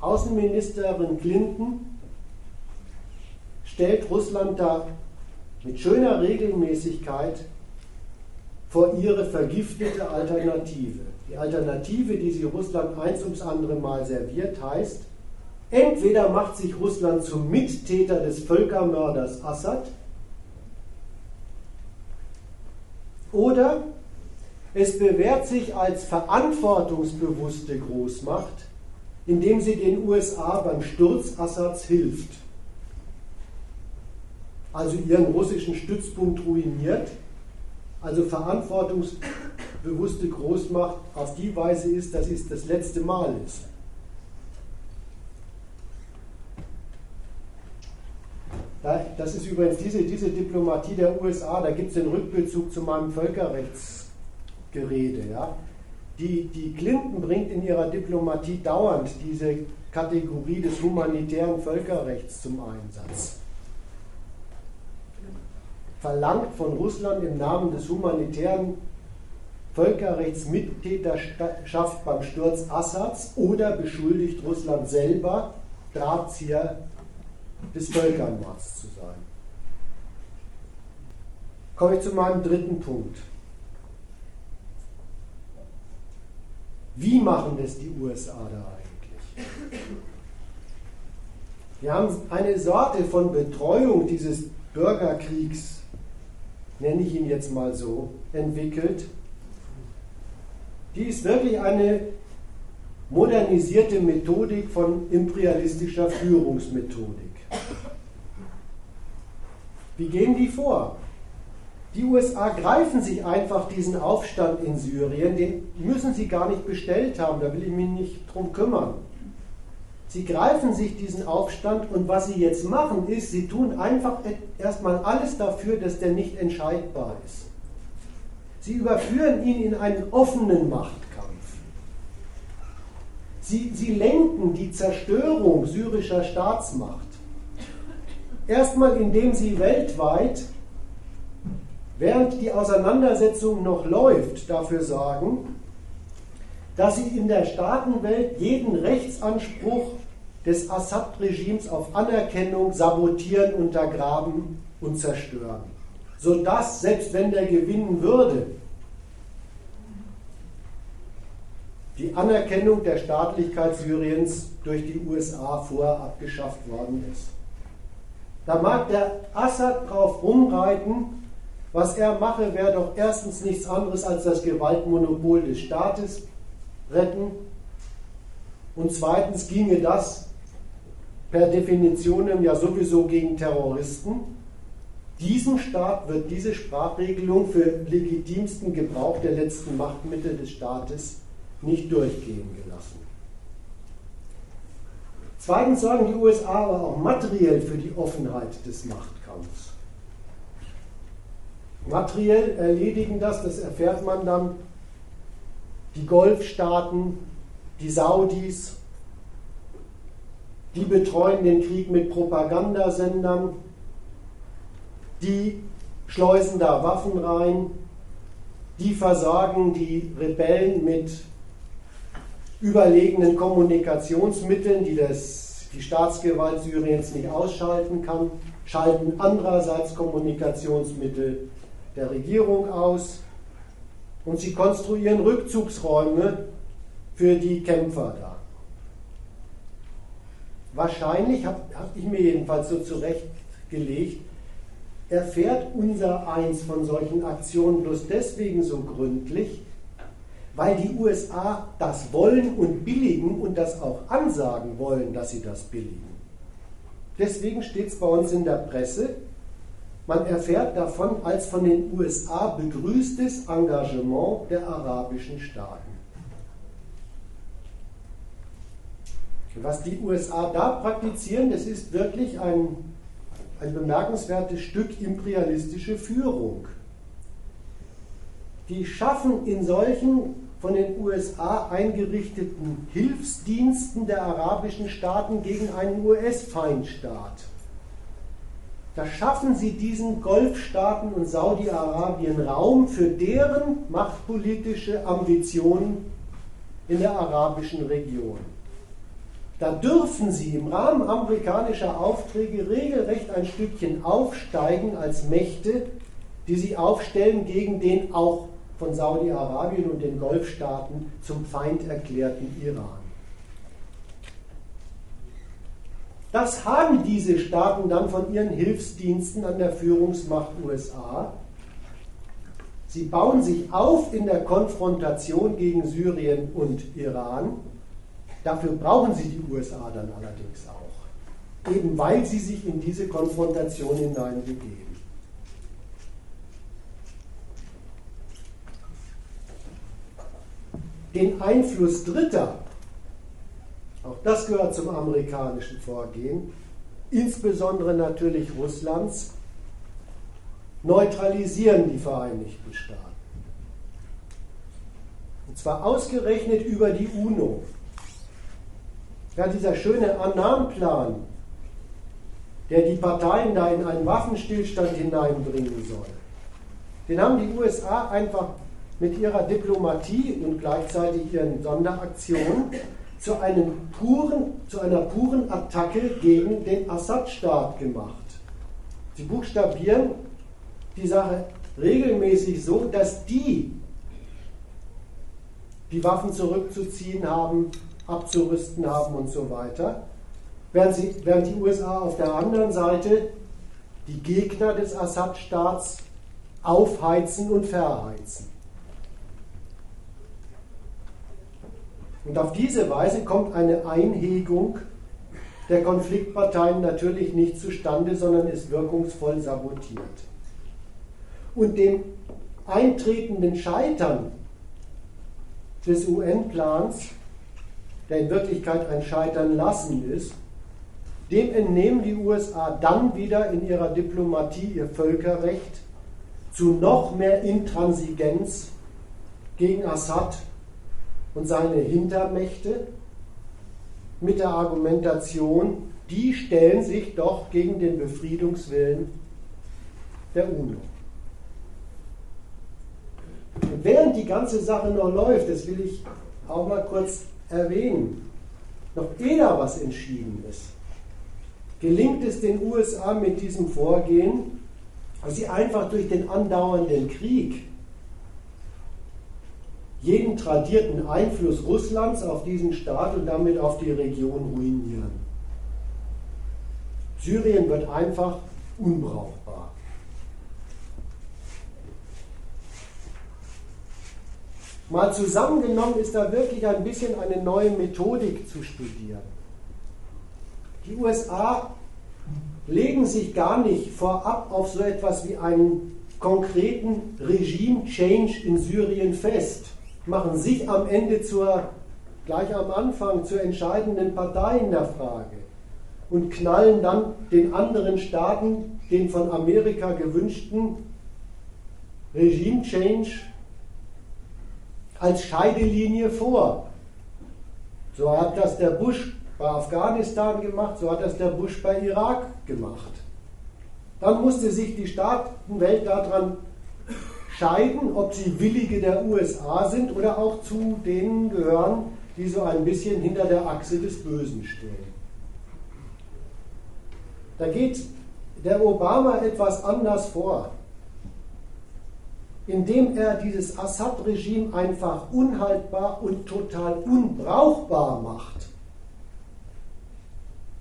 S1: Außenministerin Clinton stellt Russland da mit schöner Regelmäßigkeit vor ihre vergiftete Alternative. Die Alternative, die sie Russland eins ums andere Mal serviert, heißt, entweder macht sich Russland zum Mittäter des Völkermörders Assad, Oder es bewährt sich als verantwortungsbewusste Großmacht, indem sie den USA beim Sturz Assads hilft. Also ihren russischen Stützpunkt ruiniert, also verantwortungsbewusst bewusste Großmacht auf die Weise ist, dass es das letzte Mal ist. Das ist übrigens diese, diese Diplomatie der USA, da gibt es den Rückbezug zu meinem Völkerrechtsgerede. Ja? Die, die Clinton bringt in ihrer Diplomatie dauernd diese Kategorie des humanitären Völkerrechts zum Einsatz. Verlangt von Russland im Namen des humanitären Völkerrechts Mittäterschaft beim Sturz Assads oder beschuldigt Russland selber, Drahtzieher des Völkermords zu sein. Komme ich zu meinem dritten Punkt. Wie machen das die USA da eigentlich? Wir haben eine Sorte von Betreuung dieses Bürgerkriegs, nenne ich ihn jetzt mal so, entwickelt. Die ist wirklich eine modernisierte Methodik von imperialistischer Führungsmethodik. Wie gehen die vor? Die USA greifen sich einfach diesen Aufstand in Syrien, den müssen sie gar nicht bestellt haben, da will ich mich nicht drum kümmern. Sie greifen sich diesen Aufstand und was sie jetzt machen ist, sie tun einfach erstmal alles dafür, dass der nicht entscheidbar ist. Sie überführen ihn in einen offenen Machtkampf. Sie, sie lenken die Zerstörung syrischer Staatsmacht. Erstmal indem sie weltweit während die Auseinandersetzung noch läuft, dafür sorgen, dass sie in der Staatenwelt jeden Rechtsanspruch des Assad-Regimes auf Anerkennung sabotieren, untergraben und zerstören. Sodass, selbst wenn der gewinnen würde, die Anerkennung der Staatlichkeit Syriens durch die USA vorher abgeschafft worden ist. Da mag der Assad drauf rumreiten, was er mache, wäre doch erstens nichts anderes als das Gewaltmonopol des Staates retten und zweitens ginge das per Definition ja sowieso gegen Terroristen. Diesem Staat wird diese Sprachregelung für legitimsten Gebrauch der letzten Machtmittel des Staates nicht durchgehen gelassen. Zweitens sorgen die USA aber auch materiell für die Offenheit des Machtkampfs. Materiell erledigen das, das erfährt man dann, die Golfstaaten, die Saudis, die betreuen den Krieg mit Propagandasendern, die schleusen da Waffen rein, die versorgen die Rebellen mit überlegenen Kommunikationsmitteln, die das, die Staatsgewalt Syriens nicht ausschalten kann, schalten andererseits Kommunikationsmittel der Regierung aus. Und sie konstruieren Rückzugsräume für die Kämpfer da. Wahrscheinlich, habe hab ich mir jedenfalls so zurechtgelegt, erfährt unser Eins von solchen Aktionen bloß deswegen so gründlich, weil die USA das wollen und billigen und das auch ansagen wollen, dass sie das billigen. Deswegen steht es bei uns in der Presse, man erfährt davon als von den USA begrüßtes Engagement der arabischen Staaten. Was die USA da praktizieren, das ist wirklich ein, ein bemerkenswertes Stück imperialistische Führung. Die schaffen in solchen von den USA eingerichteten Hilfsdiensten der arabischen Staaten gegen einen US-Feindstaat da schaffen sie diesen Golfstaaten und Saudi-Arabien Raum für deren machtpolitische Ambitionen in der arabischen Region. Da dürfen sie im Rahmen amerikanischer Aufträge regelrecht ein Stückchen aufsteigen als Mächte, die sie aufstellen gegen den auch von Saudi-Arabien und den Golfstaaten zum Feind erklärten Iran. Das haben diese Staaten dann von ihren Hilfsdiensten an der Führungsmacht USA. Sie bauen sich auf in der Konfrontation gegen Syrien und Iran. Dafür brauchen sie die USA dann allerdings auch, eben weil sie sich in diese Konfrontation hineinbegeben. den Einfluss Dritter, auch das gehört zum amerikanischen Vorgehen, insbesondere natürlich Russlands, neutralisieren die Vereinigten Staaten. Und zwar ausgerechnet über die UNO. Ja, dieser schöne Annahmplan, der die Parteien da in einen Waffenstillstand hineinbringen soll, den haben die USA einfach mit ihrer Diplomatie und gleichzeitig ihren Sonderaktionen zu, einem puren, zu einer puren Attacke gegen den Assad-Staat gemacht. Sie buchstabieren die Sache regelmäßig so, dass die die Waffen zurückzuziehen haben, abzurüsten haben und so weiter, während, sie, während die USA auf der anderen Seite die Gegner des Assad-Staats aufheizen und verheizen. Und auf diese Weise kommt eine Einhegung der Konfliktparteien natürlich nicht zustande, sondern ist wirkungsvoll sabotiert. Und dem eintretenden Scheitern des UN-Plans, der in Wirklichkeit ein Scheitern lassen ist, dem entnehmen die USA dann wieder in ihrer Diplomatie ihr Völkerrecht zu noch mehr Intransigenz gegen Assad und seine Hintermächte mit der Argumentation, die stellen sich doch gegen den Befriedungswillen der UNO. Und während die ganze Sache noch läuft, das will ich auch mal kurz erwähnen, noch ehe da was entschieden ist, gelingt es den USA mit diesem Vorgehen, dass sie einfach durch den andauernden Krieg jeden tradierten Einfluss Russlands auf diesen Staat und damit auf die Region ruinieren. Syrien wird einfach unbrauchbar. Mal zusammengenommen ist da wirklich ein bisschen eine neue Methodik zu studieren. Die USA legen sich gar nicht vorab auf so etwas wie einen konkreten Regime-Change in Syrien fest machen sich am Ende zur, gleich am Anfang zur entscheidenden Partei in der Frage und knallen dann den anderen Staaten den von Amerika gewünschten Regime-Change als Scheidelinie vor. So hat das der Bush bei Afghanistan gemacht, so hat das der Bush bei Irak gemacht. Dann musste sich die Staatenwelt daran scheiden, ob sie Willige der USA sind oder auch zu denen gehören, die so ein bisschen hinter der Achse des Bösen stehen. Da geht der Obama etwas anders vor, indem er dieses Assad-Regime einfach unhaltbar und total unbrauchbar macht,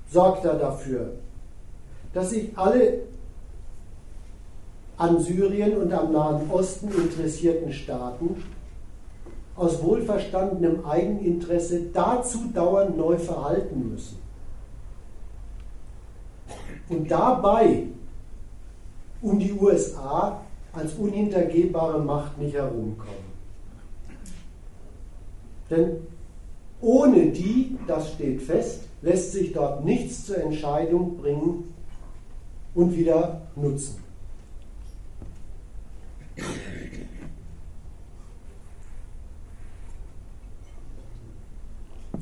S1: sorgt er dafür, dass sich alle an Syrien und am Nahen Osten interessierten Staaten aus wohlverstandenem Eigeninteresse dazu dauernd neu verhalten müssen. Und dabei um die USA als unhintergehbare Macht nicht herumkommen. Denn ohne die, das steht fest, lässt sich dort nichts zur Entscheidung bringen und wieder nutzen.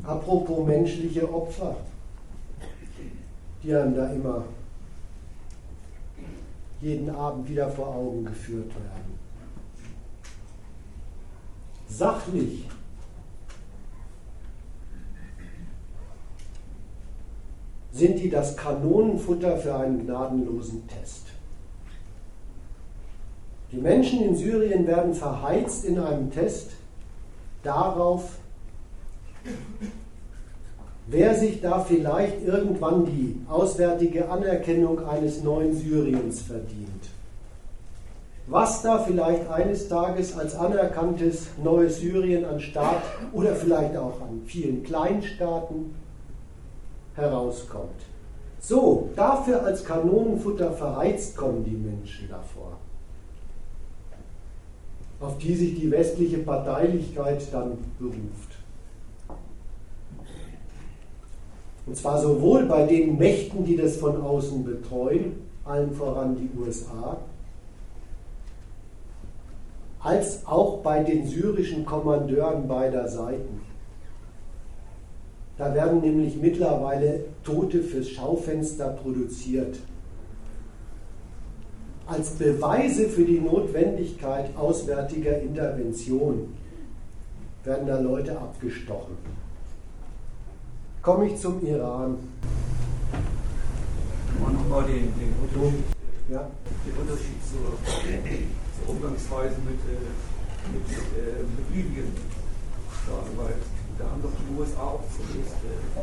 S1: Apropos menschliche Opfer, die einem da immer jeden Abend wieder vor Augen geführt werden. Sachlich sind die das Kanonenfutter für einen gnadenlosen Test. Die Menschen in Syrien werden verheizt in einem Test darauf, wer sich da vielleicht irgendwann die auswärtige Anerkennung eines neuen Syriens verdient. Was da vielleicht eines Tages als anerkanntes neues Syrien an Staat oder vielleicht auch an vielen Kleinstaaten herauskommt. So, dafür als Kanonenfutter verheizt kommen die Menschen davor. auf die sich die westliche Parteilichkeit dann beruft. Und zwar sowohl bei den Mächten, die das von außen betreuen, allen voran die USA, als auch bei den syrischen Kommandeuren beider Seiten. Da werden nämlich mittlerweile Tote fürs Schaufenster produziert. Als Beweise für die Notwendigkeit auswärtiger Intervention werden da Leute abgestochen. Komme ich zum Iran.
S2: Nochmal den, den, Unterschied, ja. den Unterschied zur, zur Umgangsweise mit, äh, mit, äh, mit Libyen sagen, weil da haben doch die USA auch zunächst äh,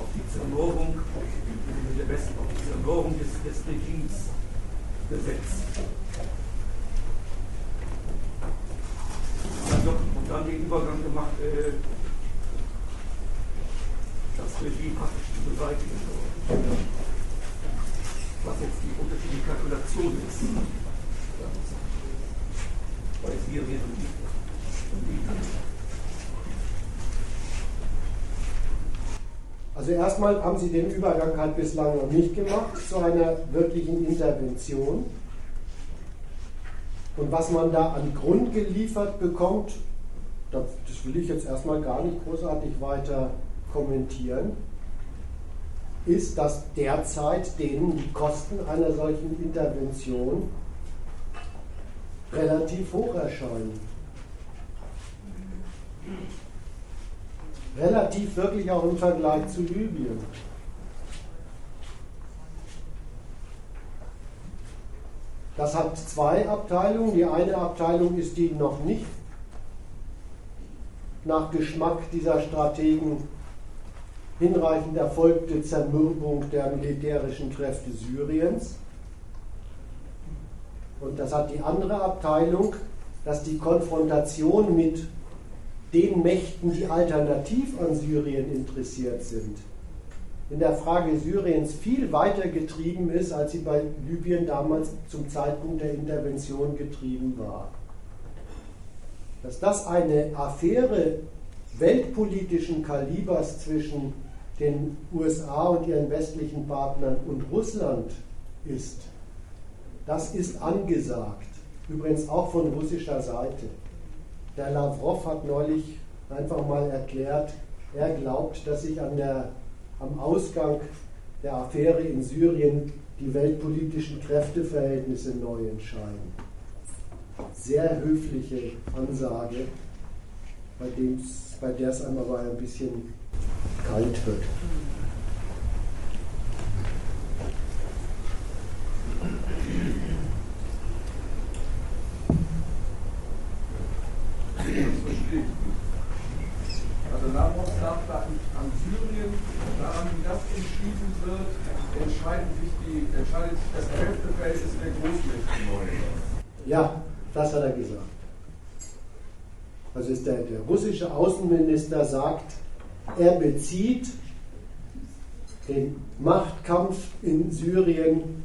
S2: auf die Zermürbung, mit der Westen auf die Zermürbung des, des Regimes gesetzt. Und dann den Übergang gemacht, äh, das Regime praktisch zu beseitigen. Was jetzt die unterschiedliche Kalkulation ist. Syrien und Libyen.
S1: Also erstmal haben sie den Übergang halt bislang noch nicht gemacht zu einer wirklichen Intervention. Und was man da an Grund geliefert bekommt, das will ich jetzt erstmal gar nicht großartig weiter kommentieren, ist, dass derzeit denen die Kosten einer solchen Intervention relativ hoch erscheinen. relativ wirklich auch im Vergleich zu Libyen. Das hat zwei Abteilungen. Die eine Abteilung ist die noch nicht nach Geschmack dieser Strategen hinreichend erfolgte Zermürbung der militärischen Kräfte Syriens. Und das hat die andere Abteilung, dass die Konfrontation mit den Mächten, die alternativ an Syrien interessiert sind, in der Frage Syriens viel weiter getrieben ist, als sie bei Libyen damals zum Zeitpunkt der Intervention getrieben war. Dass das eine Affäre weltpolitischen Kalibers zwischen den USA und ihren westlichen Partnern und Russland ist, das ist angesagt. Übrigens auch von russischer Seite. Der Lavrov hat neulich einfach mal erklärt, er glaubt, dass sich an der, am Ausgang der Affäre in Syrien die weltpolitischen Kräfteverhältnisse neu entscheiden. Sehr höfliche Ansage, bei, bei der es einem aber ein bisschen kalt wird.
S3: Also Lavrov sagt, an Syrien, daran wie das entschieden wird, entscheidet sich, die, entscheidet sich das Kräfteverhältnis der Großmächte neu.
S1: Ja, das hat er gesagt. Also ist der, der russische Außenminister sagt, er bezieht den Machtkampf in Syrien,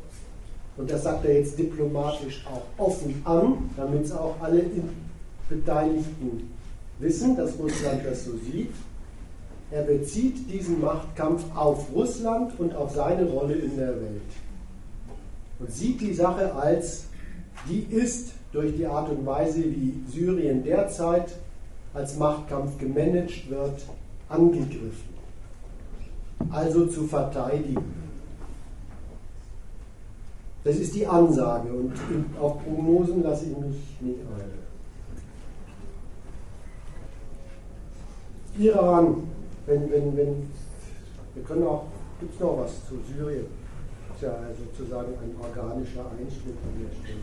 S1: und das sagt er jetzt diplomatisch auch offen an, damit es auch alle Beteiligten wissen, dass Russland das so sieht. Er bezieht diesen Machtkampf auf Russland und auf seine Rolle in der Welt. Und sieht die Sache als, die ist durch die Art und Weise, wie Syrien derzeit als Machtkampf gemanagt wird, angegriffen. Also zu verteidigen. Das ist die Ansage und auf Prognosen lasse ich mich nicht ein. Iran, wenn, wenn, wenn, wir können auch, gibt es noch was zu Syrien? Ist ja sozusagen ein organischer Einschnitt an der Stelle.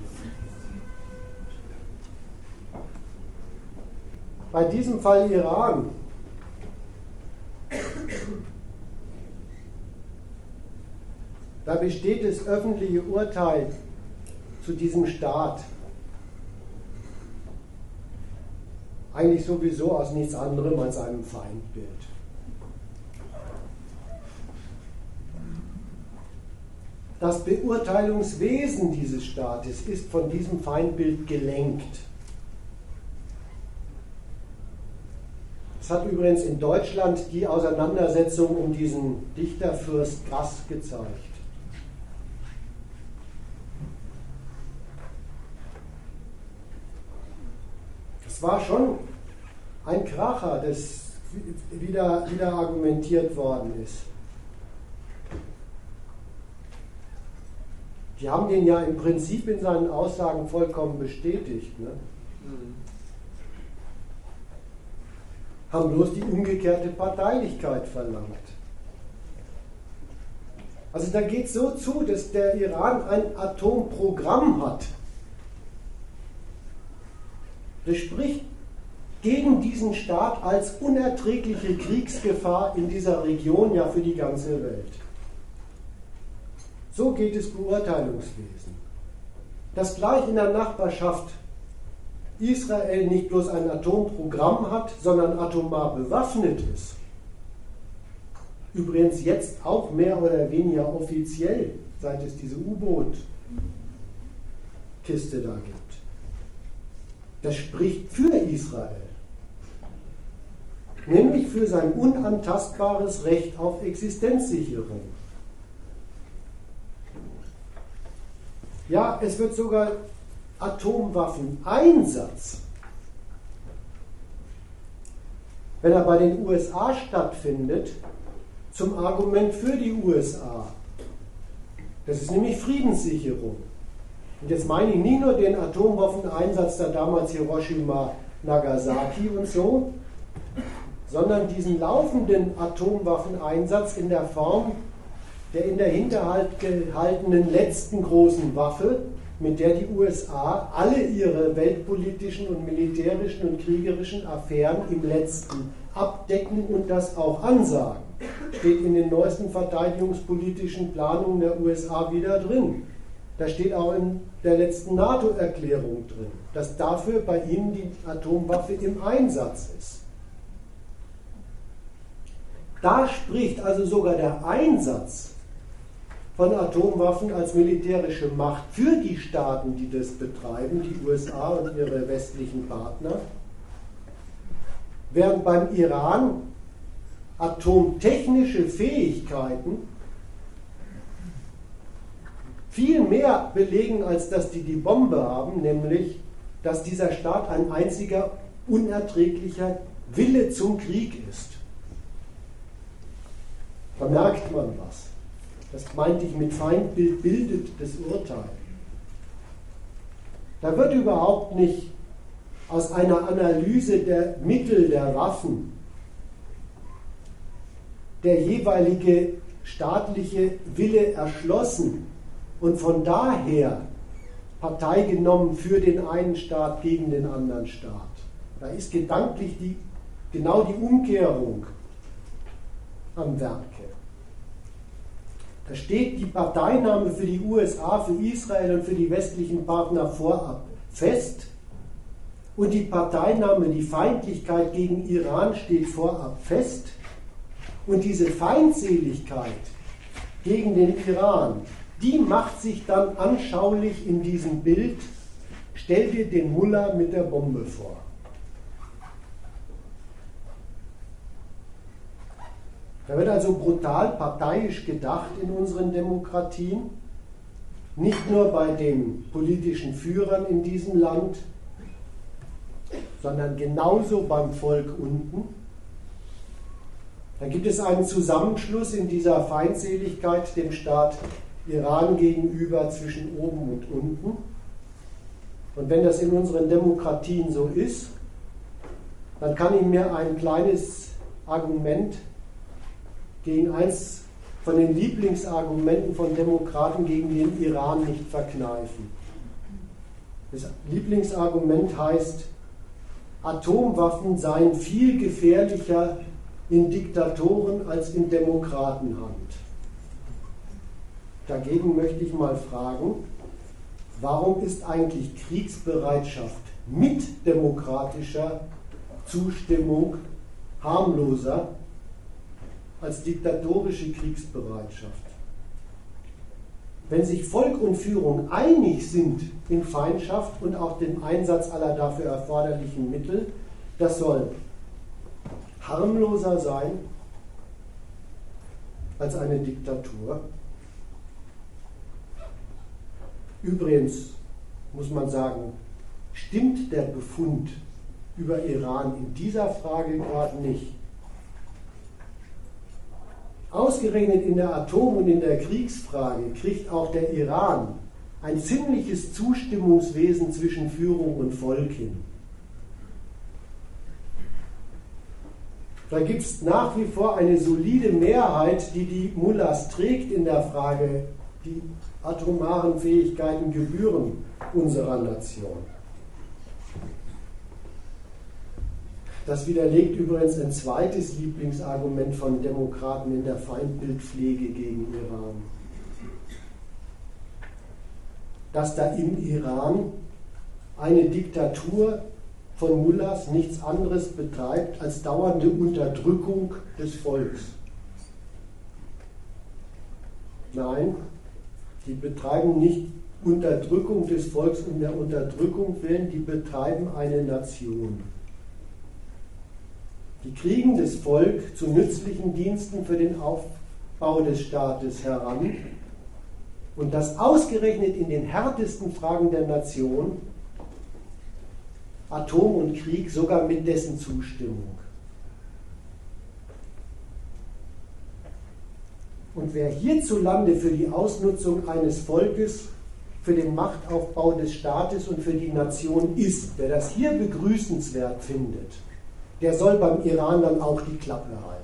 S1: Bei diesem Fall Iran da besteht das öffentliche Urteil zu diesem Staat eigentlich sowieso aus nichts anderem als einem Feindbild. Das Beurteilungswesen dieses Staates ist von diesem Feindbild gelenkt. Das hat übrigens in Deutschland die Auseinandersetzung um diesen Dichterfürst Grass gezeigt. Das war schon ein Kracher, das wieder, wieder argumentiert worden ist. Die haben den ja im Prinzip in seinen Aussagen vollkommen bestätigt. Ne? Mhm. Haben bloß die umgekehrte Parteilichkeit verlangt. Also da geht es so zu, dass der Iran ein Atomprogramm hat. Das spricht gegen diesen Staat als unerträgliche Kriegsgefahr in dieser Region, ja für die ganze Welt. So geht es Beurteilungswesen. Dass gleich in der Nachbarschaft Israel nicht bloß ein Atomprogramm hat, sondern atomar bewaffnet ist. Übrigens jetzt auch mehr oder weniger offiziell, seit es diese U-Boot-Kiste da gibt. Das spricht für Israel, nämlich für sein unantastbares Recht auf Existenzsicherung. Ja, es wird sogar Atomwaffeneinsatz, wenn er bei den USA stattfindet, zum Argument für die USA. Das ist nämlich Friedenssicherung. Und jetzt meine ich nicht nur den Atomwaffeneinsatz der damals Hiroshima, Nagasaki und so, sondern diesen laufenden Atomwaffeneinsatz in der Form der in der Hinterhalt gehaltenen letzten großen Waffe, mit der die USA alle ihre weltpolitischen und militärischen und kriegerischen Affären im letzten abdecken und das auch ansagen. Steht in den neuesten verteidigungspolitischen Planungen der USA wieder drin. Da steht auch in der letzten NATO-Erklärung drin, dass dafür bei ihnen die Atomwaffe im Einsatz ist. Da spricht also sogar der Einsatz von Atomwaffen als militärische Macht für die Staaten, die das betreiben, die USA und ihre westlichen Partner, während beim Iran atomtechnische Fähigkeiten viel mehr belegen, als dass die die Bombe haben, nämlich, dass dieser Staat ein einziger unerträglicher Wille zum Krieg ist. Da merkt man was. Das meinte ich mit Feindbild bildet das Urteil. Da wird überhaupt nicht aus einer Analyse der Mittel der Waffen der jeweilige staatliche Wille erschlossen und von daher Partei genommen für den einen Staat gegen den anderen Staat. Da ist gedanklich die, genau die Umkehrung am Werke. Da steht die Parteinahme für die USA, für Israel und für die westlichen Partner vorab fest. Und die Parteinahme, die Feindlichkeit gegen Iran steht vorab fest. Und diese Feindseligkeit gegen den Iran, die macht sich dann anschaulich in diesem Bild. Stell dir den Mullah mit der Bombe vor. Da wird also brutal parteiisch gedacht in unseren Demokratien, nicht nur bei den politischen Führern in diesem Land, sondern genauso beim Volk unten. Da gibt es einen Zusammenschluss in dieser Feindseligkeit dem Staat Iran gegenüber zwischen oben und unten. Und wenn das in unseren Demokratien so ist, dann kann ich mir ein kleines Argument gegen eins von den Lieblingsargumenten von Demokraten gegen den Iran nicht verkneifen. Das Lieblingsargument heißt, Atomwaffen seien viel gefährlicher in Diktatoren als in Demokratenhand. Dagegen möchte ich mal fragen, warum ist eigentlich Kriegsbereitschaft mit demokratischer Zustimmung harmloser als diktatorische Kriegsbereitschaft. Wenn sich Volk und Führung einig sind in Feindschaft und auch dem Einsatz aller dafür erforderlichen Mittel, das soll harmloser sein als eine Diktatur? Übrigens muss man sagen, stimmt der Befund über Iran in dieser Frage gerade nicht. Ausgerechnet in der Atom- und in der Kriegsfrage kriegt auch der Iran ein ziemliches Zustimmungswesen zwischen Führung und Volk hin. Da gibt es nach wie vor eine solide Mehrheit, die die Mullahs trägt in der Frage, die atomaren Fähigkeiten gebühren unserer Nation. Das widerlegt übrigens ein zweites Lieblingsargument von Demokraten in der Feindbildpflege gegen Iran. Dass da im Iran eine Diktatur von Mullahs nichts anderes betreibt als dauernde Unterdrückung des Volks. Nein, die betreiben nicht Unterdrückung des Volks um der Unterdrückung willen, die betreiben eine Nation. Die kriegen das Volk zu nützlichen Diensten für den Aufbau des Staates heran und das ausgerechnet in den härtesten Fragen der Nation, Atom und Krieg, sogar mit dessen Zustimmung. Und wer hierzulande für die Ausnutzung eines Volkes, für den Machtaufbau des Staates und für die Nation ist, wer das hier begrüßenswert findet, der soll beim Iran dann auch die Klappe halten.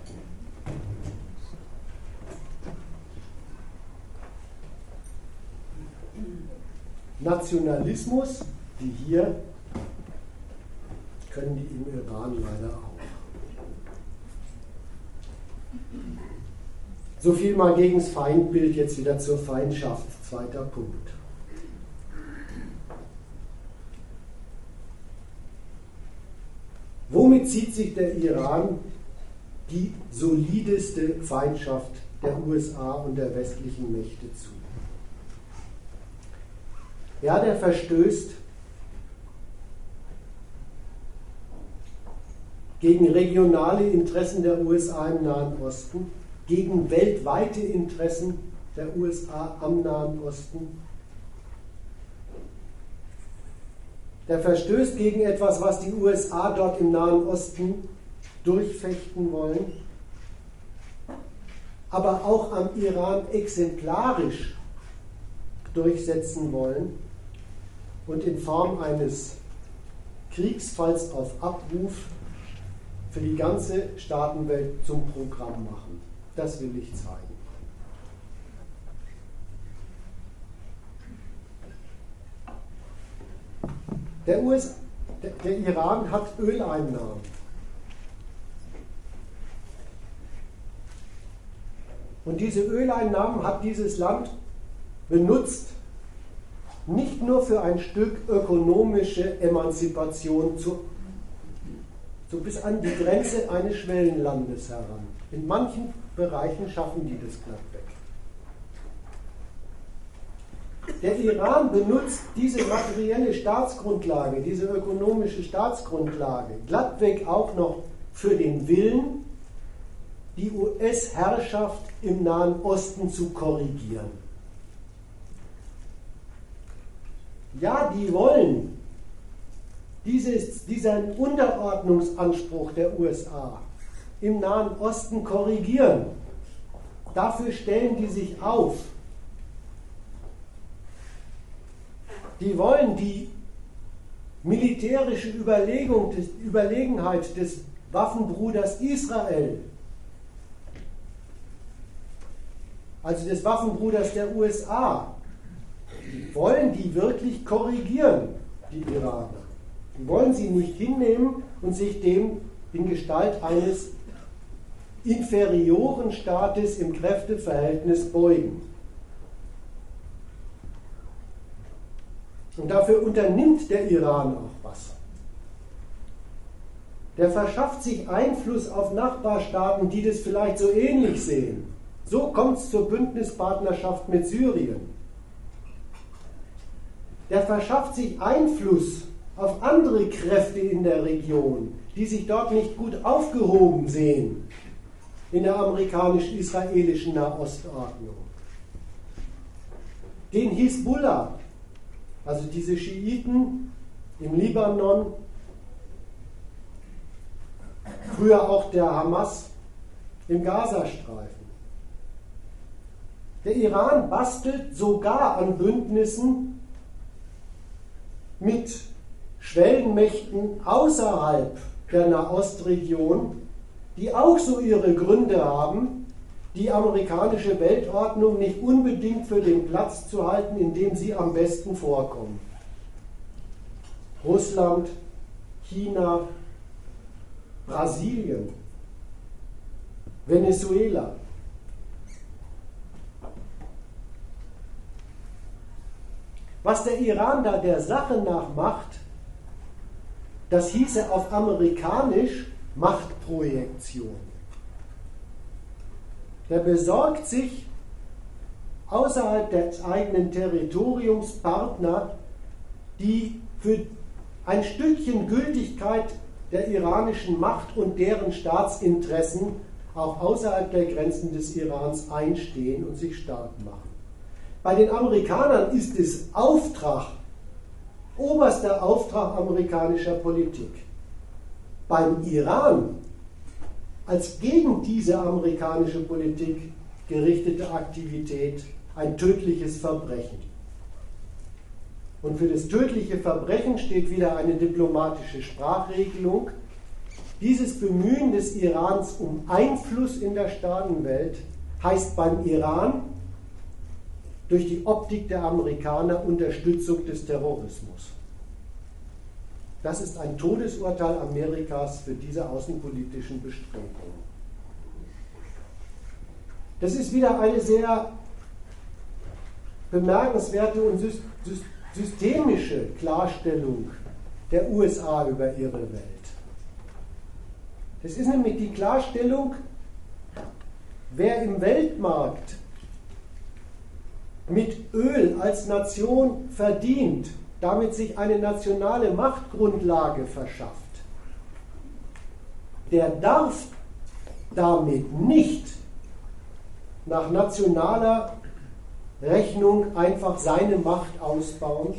S1: Nationalismus, wie hier, können die im Iran leider auch. So viel mal gegen das Feindbild, jetzt wieder zur Feindschaft. Zweiter Punkt. Womit zieht sich der Iran die solideste Feindschaft der USA und der westlichen Mächte zu? Ja, der verstößt gegen regionale Interessen der USA im Nahen Osten, gegen weltweite Interessen der USA am Nahen Osten Der verstößt gegen etwas, was die USA dort im Nahen Osten durchfechten wollen, aber auch am Iran exemplarisch durchsetzen wollen und in Form eines Kriegsfalls auf Abruf für die ganze Staatenwelt zum Programm machen. Das will ich zeigen. Der, US, der, der Iran hat Öleinnahmen. Und diese Öleinnahmen hat dieses Land benutzt, nicht nur für ein Stück ökonomische Emanzipation zu, so bis an die Grenze eines Schwellenlandes heran. In manchen Bereichen schaffen die das glatt weg. Der Iran benutzt diese materielle Staatsgrundlage, diese ökonomische Staatsgrundlage, glattweg auch noch für den Willen, die US-Herrschaft im Nahen Osten zu korrigieren. Ja, die wollen dieses, diesen Unterordnungsanspruch der USA im Nahen Osten korrigieren. Dafür stellen die sich auf. Die wollen die militärische Überlegung, des, Überlegenheit des Waffenbruders Israel, also des Waffenbruders der USA, wollen die wirklich korrigieren, die Iraner. Die wollen sie nicht hinnehmen und sich dem in Gestalt eines inferioren Staates im Kräfteverhältnis beugen. Und dafür unternimmt der Iran auch was. Der verschafft sich Einfluss auf Nachbarstaaten, die das vielleicht so ähnlich sehen. So kommt es zur Bündnispartnerschaft mit Syrien. Der verschafft sich Einfluss auf andere Kräfte in der Region, die sich dort nicht gut aufgehoben sehen in der amerikanisch-israelischen Nahostordnung. Den Hisbollah, also diese Schiiten im Libanon, früher auch der Hamas im Gazastreifen. Der Iran bastelt sogar an Bündnissen mit Schwellenmächten außerhalb der Nahostregion, die auch so ihre Gründe haben, die amerikanische Weltordnung nicht unbedingt für den Platz zu halten, in dem sie am besten vorkommen. Russland, China, Brasilien, Venezuela. Was der Iran da der Sache nach macht, das hieße auf amerikanisch Machtprojektion. Der besorgt sich außerhalb des eigenen Territoriums Partner, die für ein Stückchen Gültigkeit der iranischen Macht und deren Staatsinteressen auch außerhalb der Grenzen des Irans einstehen und sich stark machen. Bei den Amerikanern ist es Auftrag, oberster Auftrag amerikanischer Politik. Beim Iran als gegen diese amerikanische Politik gerichtete Aktivität ein tödliches Verbrechen. Und für das tödliche Verbrechen steht wieder eine diplomatische Sprachregelung. Dieses Bemühen des Irans um Einfluss in der Staatenwelt heißt beim Iran durch die Optik der Amerikaner Unterstützung des Terrorismus. Das ist ein Todesurteil Amerikas für diese außenpolitischen Bestrebungen. Das ist wieder eine sehr bemerkenswerte und systemische Klarstellung der USA über ihre Welt. Das ist nämlich die Klarstellung, wer im Weltmarkt mit Öl als Nation verdient, damit sich eine nationale Machtgrundlage verschafft, der darf damit nicht nach nationaler Rechnung einfach seine Macht ausbauen,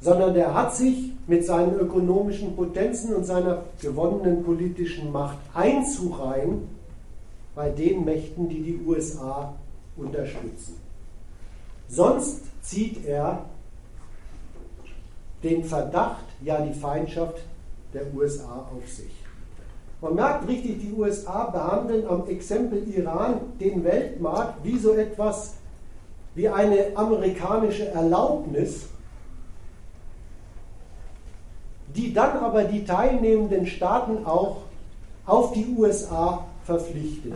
S1: sondern der hat sich mit seinen ökonomischen Potenzen und seiner gewonnenen politischen Macht einzureihen bei den Mächten, die die USA unterstützen. Sonst zieht er den Verdacht, ja die Feindschaft der USA auf sich. Man merkt richtig, die USA behandeln am Exempel Iran den Weltmarkt wie so etwas wie eine amerikanische Erlaubnis, die dann aber die teilnehmenden Staaten auch auf die USA verpflichtet.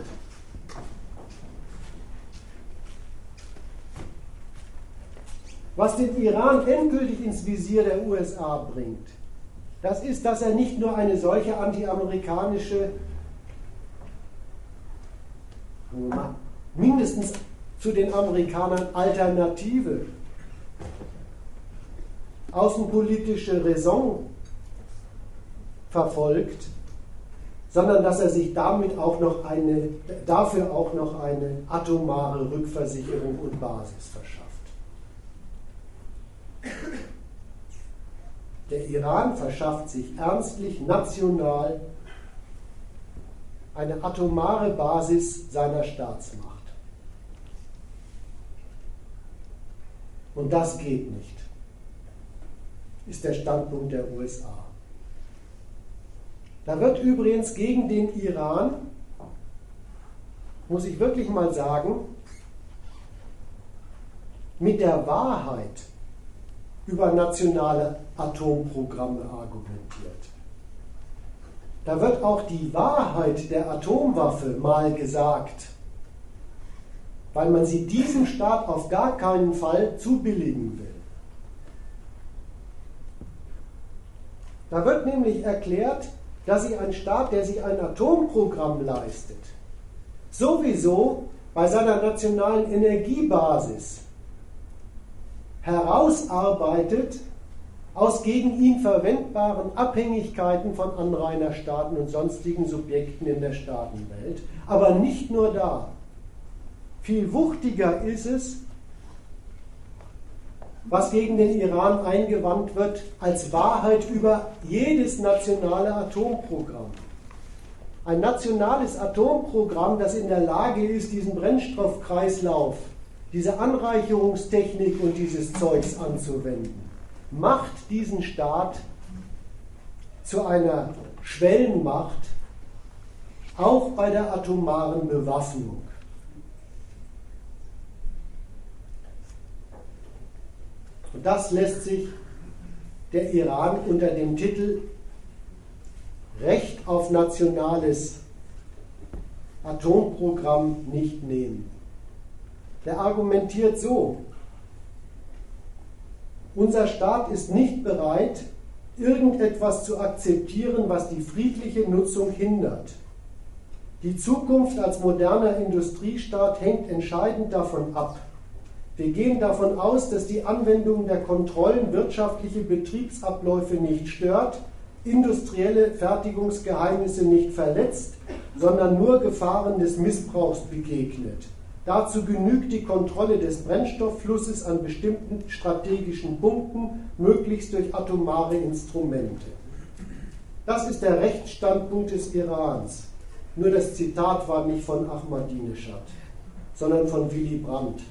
S1: Was den Iran endgültig ins Visier der USA bringt, das ist, dass er nicht nur eine solche antiamerikanische, mindestens zu den Amerikanern alternative außenpolitische Raison verfolgt, sondern dass er sich damit auch noch eine, dafür auch noch eine atomare Rückversicherung und Basis verschafft. Der Iran verschafft sich ernstlich national eine atomare Basis seiner Staatsmacht. Und das geht nicht, ist der Standpunkt der USA. Da wird übrigens gegen den Iran, muss ich wirklich mal sagen, mit der Wahrheit über nationale Atomprogramme argumentiert. Da wird auch die Wahrheit der Atomwaffe mal gesagt, weil man sie diesem Staat auf gar keinen Fall zubilligen will. Da wird nämlich erklärt, dass sie ein Staat, der sich ein Atomprogramm leistet, sowieso bei seiner nationalen Energiebasis herausarbeitet aus gegen ihn verwendbaren Abhängigkeiten von Anrainerstaaten und sonstigen Subjekten in der Staatenwelt. Aber nicht nur da. Viel wuchtiger ist es, was gegen den Iran eingewandt wird, als Wahrheit über jedes nationale Atomprogramm. Ein nationales Atomprogramm, das in der Lage ist, diesen Brennstoffkreislauf, diese Anreicherungstechnik und dieses Zeugs anzuwenden macht diesen Staat zu einer Schwellenmacht, auch bei der atomaren Bewaffnung. Und das lässt sich der Iran unter dem Titel Recht auf nationales Atomprogramm nicht nehmen. Der argumentiert so, unser Staat ist nicht bereit, irgendetwas zu akzeptieren, was die friedliche Nutzung hindert. Die Zukunft als moderner Industriestaat hängt entscheidend davon ab. Wir gehen davon aus, dass die Anwendung der Kontrollen wirtschaftliche Betriebsabläufe nicht stört, industrielle Fertigungsgeheimnisse nicht verletzt, sondern nur Gefahren des Missbrauchs begegnet. Dazu genügt die Kontrolle des Brennstoffflusses an bestimmten strategischen Punkten, möglichst durch atomare Instrumente. Das ist der Rechtsstandpunkt des Irans. Nur das Zitat war nicht von Ahmadinejad, sondern von Willy Brandt.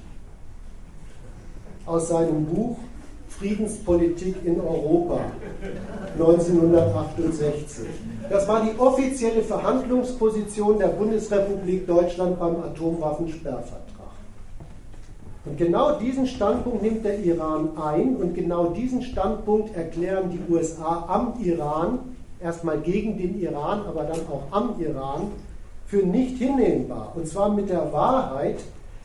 S1: Aus seinem Buch Friedenspolitik in Europa 1968. Das war die offizielle Verhandlungsposition der Bundesrepublik Deutschland beim Atomwaffensperrvertrag. Und genau diesen Standpunkt nimmt der Iran ein und genau diesen Standpunkt erklären die USA am Iran, erstmal gegen den Iran, aber dann auch am Iran, für nicht hinnehmbar. Und zwar mit der Wahrheit,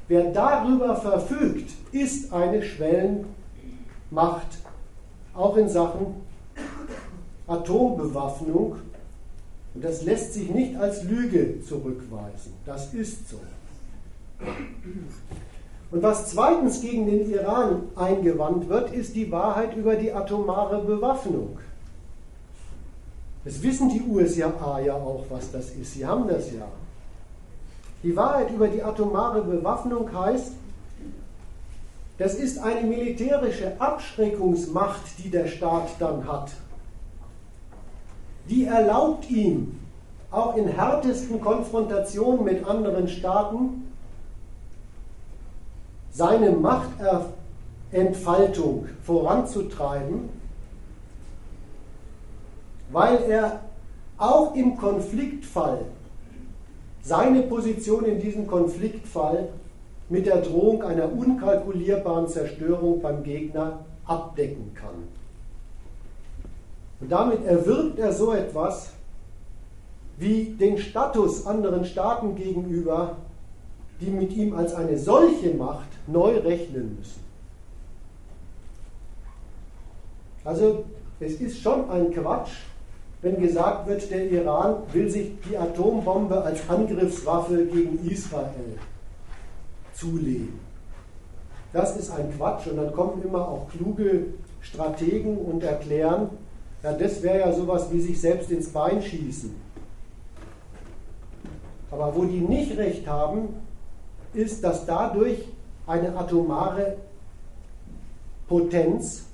S1: wer darüber verfügt, ist eine Schwellen- macht, auch in Sachen Atombewaffnung. Und das lässt sich nicht als Lüge zurückweisen. Das ist so. Und was zweitens gegen den Iran eingewandt wird, ist die Wahrheit über die atomare Bewaffnung. Das wissen die USA ja auch, was das ist. Sie haben das ja. Die Wahrheit über die atomare Bewaffnung heißt, das ist eine militärische Abschreckungsmacht, die der Staat dann hat. Die erlaubt ihm, auch in härtesten Konfrontationen mit anderen Staaten, seine Machtentfaltung voranzutreiben, weil er auch im Konfliktfall seine Position in diesem Konfliktfall mit der Drohung einer unkalkulierbaren Zerstörung beim Gegner abdecken kann. Und damit erwirbt er so etwas wie den Status anderen Staaten gegenüber, die mit ihm als eine solche Macht neu rechnen müssen. Also es ist schon ein Quatsch, wenn gesagt wird, der Iran will sich die Atombombe als Angriffswaffe gegen Israel zulegen. Das ist ein Quatsch und dann kommen immer auch kluge Strategen und erklären, ja, das wäre ja sowas wie sich selbst ins Bein schießen. Aber wo die nicht recht haben, ist, dass dadurch eine atomare Potenz,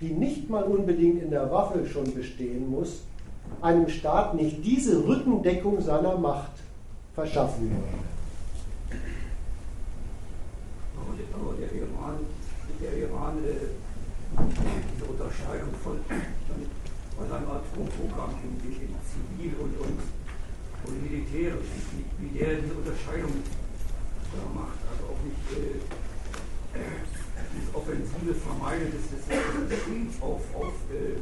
S1: die nicht mal unbedingt in der Waffe schon bestehen muss, einem Staat nicht diese Rückendeckung seiner Macht verschaffen würde.
S2: aber der Iran, der Iran äh, diese Unterscheidung von, von seinem Atomprogramm in, in, in zivil und, und, und militärisch, wie, wie der diese Unterscheidung da macht, also auch nicht äh, dieses offensive Vermeiden des, des, des Friedens auf, auf äh,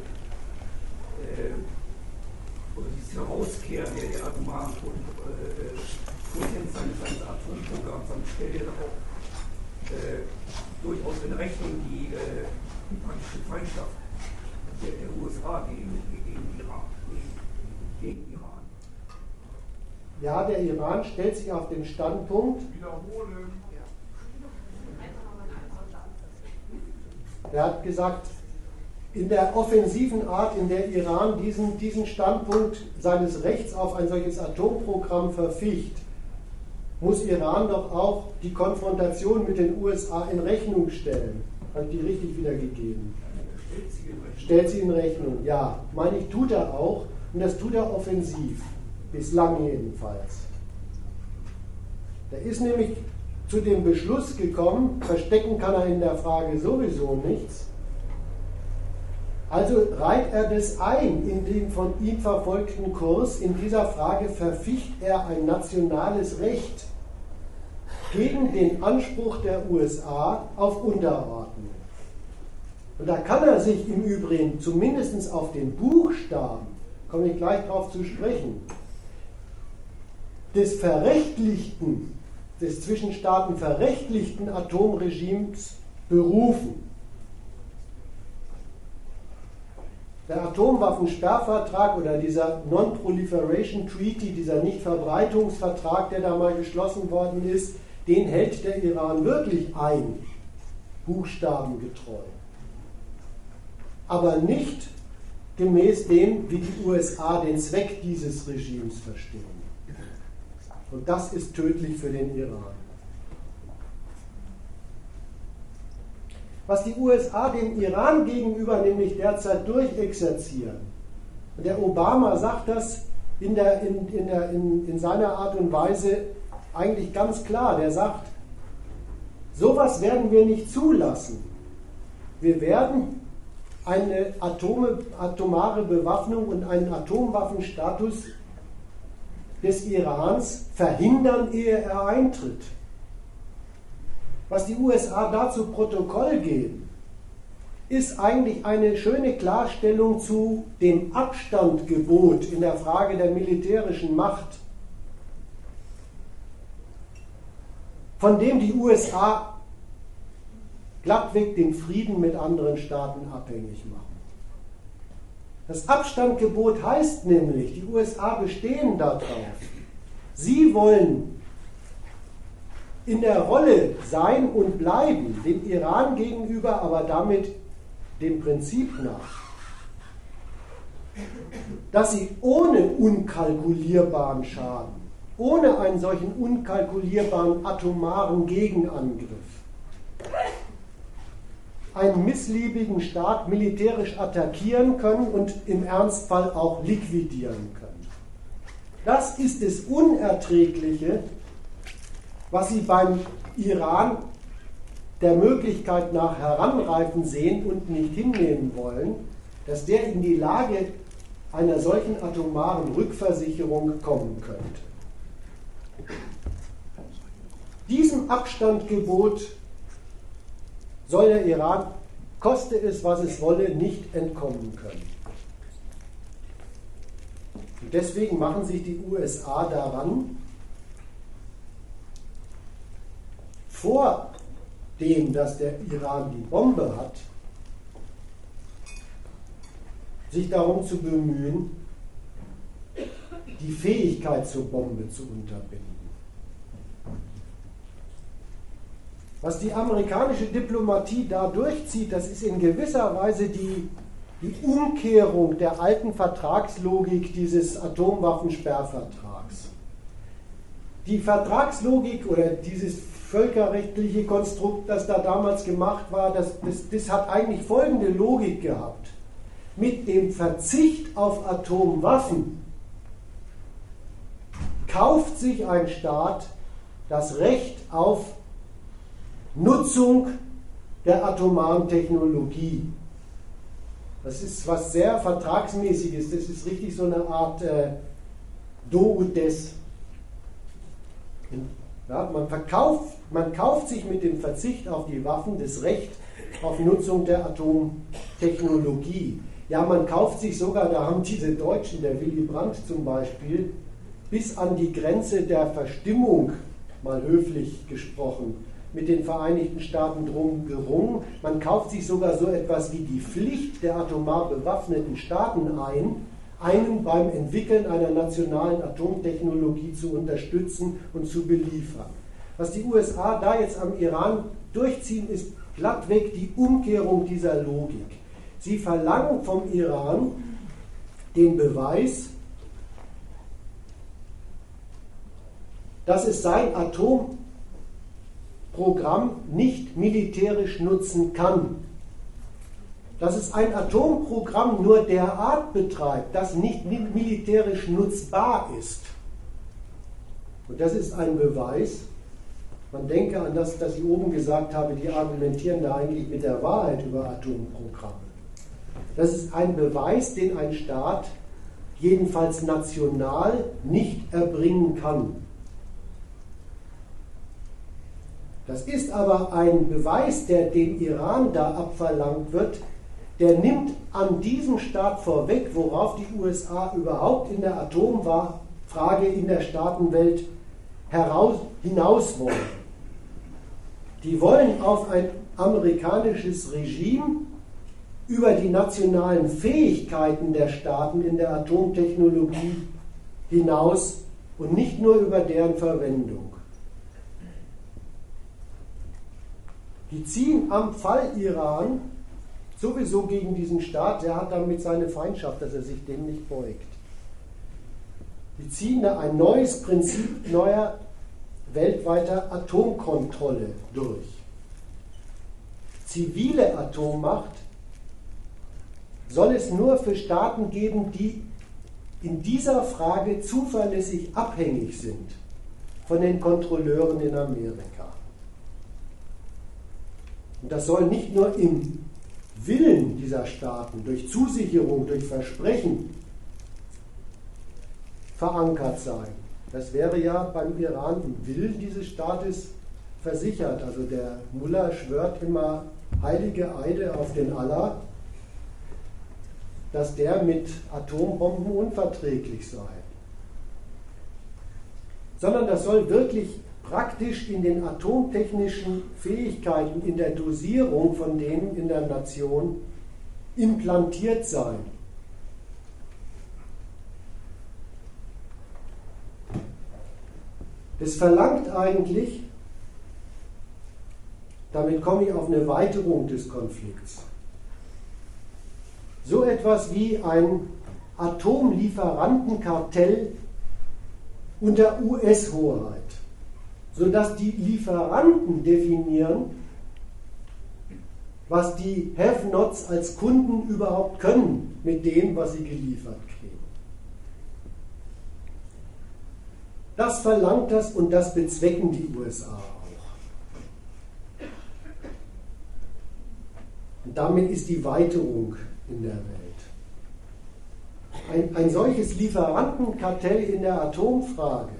S2: äh, oder dieses Herauskehren der, der atomaren äh, Potenz seines, seines Atomprogramms, dann stellt er auch äh, durchaus in Rechnung die, äh, die praktische Feindschaft der, der USA gegen, gegen, Iran, gegen Iran.
S1: Ja, der Iran stellt sich auf den Standpunkt. Er hat gesagt, in der offensiven Art, in der Iran diesen, diesen Standpunkt seines Rechts auf ein solches Atomprogramm verficht, muss Iran doch auch die Konfrontation mit den USA in Rechnung stellen. Ich die richtig wiedergegeben? Stellt sie in Rechnung, ja. Meine ich, tut er auch. Und das tut er offensiv. Bislang jedenfalls. Er ist nämlich zu dem Beschluss gekommen, verstecken kann er in der Frage sowieso nichts, also reiht er das ein in den von ihm verfolgten Kurs. In dieser Frage verficht er ein nationales Recht gegen den Anspruch der USA auf Unterordnung. Und da kann er sich im Übrigen zumindest auf den Buchstaben, komme ich gleich darauf zu sprechen, des verrechtlichten, des Zwischenstaaten verrechtlichten Atomregimes berufen. Der Atomwaffensperrvertrag oder dieser Non-Proliferation Treaty, dieser Nichtverbreitungsvertrag, der da mal geschlossen worden ist, den hält der Iran wirklich ein, buchstabengetreu. Aber nicht gemäß dem, wie die USA den Zweck dieses Regimes verstehen. Und das ist tödlich für den Iran. was die USA dem Iran gegenüber nämlich derzeit durchexerzieren. Und der Obama sagt das in, der, in, in, der, in, in seiner Art und Weise eigentlich ganz klar. Der sagt, sowas werden wir nicht zulassen. Wir werden eine Atome, atomare Bewaffnung und einen Atomwaffenstatus des Irans verhindern, ehe er eintritt was die USA da zu Protokoll geben, ist eigentlich eine schöne Klarstellung zu dem Abstandgebot in der Frage der militärischen Macht, von dem die USA glattweg den Frieden mit anderen Staaten abhängig machen. Das Abstandgebot heißt nämlich, die USA bestehen darauf, sie wollen in der Rolle sein und bleiben, dem Iran gegenüber, aber damit dem Prinzip nach, dass sie ohne unkalkulierbaren Schaden, ohne einen solchen unkalkulierbaren atomaren Gegenangriff, einen missliebigen Staat militärisch attackieren können und im Ernstfall auch liquidieren können. Das ist das Unerträgliche was sie beim Iran der Möglichkeit nach heranreifen sehen und nicht hinnehmen wollen, dass der in die Lage einer solchen atomaren Rückversicherung kommen könnte. Diesem Abstandgebot soll der Iran, koste es, was es wolle, nicht entkommen können. Und deswegen machen sich die USA daran, vor dem, dass der Iran die Bombe hat, sich darum zu bemühen, die Fähigkeit zur Bombe zu unterbinden. Was die amerikanische Diplomatie da durchzieht, das ist in gewisser Weise die, die Umkehrung der alten Vertragslogik dieses Atomwaffensperrvertrags. Die Vertragslogik oder dieses völkerrechtliche Konstrukt, das da damals gemacht war, das, das, das hat eigentlich folgende Logik gehabt. Mit dem Verzicht auf Atomwaffen kauft sich ein Staat das Recht auf Nutzung der atomaren Technologie. Das ist was sehr Vertragsmäßiges, das ist richtig so eine Art äh, Do und Des. Ja, man, verkauft, man kauft sich mit dem Verzicht auf die Waffen das Recht auf Nutzung der Atomtechnologie. Ja, man kauft sich sogar, da haben diese Deutschen, der Willy Brandt zum Beispiel, bis an die Grenze der Verstimmung, mal höflich gesprochen, mit den Vereinigten Staaten drum gerungen. Man kauft sich sogar so etwas wie die Pflicht der atomar bewaffneten Staaten ein, einen beim Entwickeln einer nationalen Atomtechnologie zu unterstützen und zu beliefern. Was die USA da jetzt am Iran durchziehen, ist glattweg die Umkehrung dieser Logik. Sie verlangen vom Iran den Beweis, dass es sein Atomprogramm nicht militärisch nutzen kann. Dass es ein Atomprogramm nur derart betreibt, das nicht militärisch nutzbar ist. Und das ist ein Beweis, man denke an das, was ich oben gesagt habe, die argumentieren da eigentlich mit der Wahrheit über Atomprogramme. Das ist ein Beweis, den ein Staat jedenfalls national nicht erbringen kann. Das ist aber ein Beweis, der dem Iran da abverlangt wird, der nimmt an diesem Staat vorweg, worauf die USA überhaupt in der Atomfrage in der Staatenwelt heraus, hinaus wollen. Die wollen auf ein amerikanisches Regime über die nationalen Fähigkeiten der Staaten in der Atomtechnologie hinaus und nicht nur über deren Verwendung. Die ziehen am Fall Iran sowieso gegen diesen Staat, der hat damit seine Feindschaft, dass er sich dem nicht beugt. Die ziehen da ein neues Prinzip neuer weltweiter Atomkontrolle durch. Zivile Atommacht soll es nur für Staaten geben, die in dieser Frage zuverlässig abhängig sind von den Kontrolleuren in Amerika. Und das soll nicht nur im Willen dieser Staaten durch Zusicherung, durch Versprechen verankert sein, das wäre ja beim Iran im Willen dieses Staates versichert. Also der Mullah schwört immer heilige Eide auf den Allah, dass der mit Atombomben unverträglich sei. Sondern das soll wirklich praktisch in den atomtechnischen Fähigkeiten, in der Dosierung von denen in der Nation implantiert sein. Es verlangt eigentlich, damit komme ich auf eine Weiterung des Konflikts, so etwas wie ein Atomlieferantenkartell unter US-Hoheit, sodass die Lieferanten definieren, was die Have-Nots als Kunden überhaupt können mit dem, was sie geliefert Das verlangt das und das bezwecken die USA auch. Und damit ist die Weiterung in der Welt. Ein, ein solches Lieferantenkartell in der Atomfrage,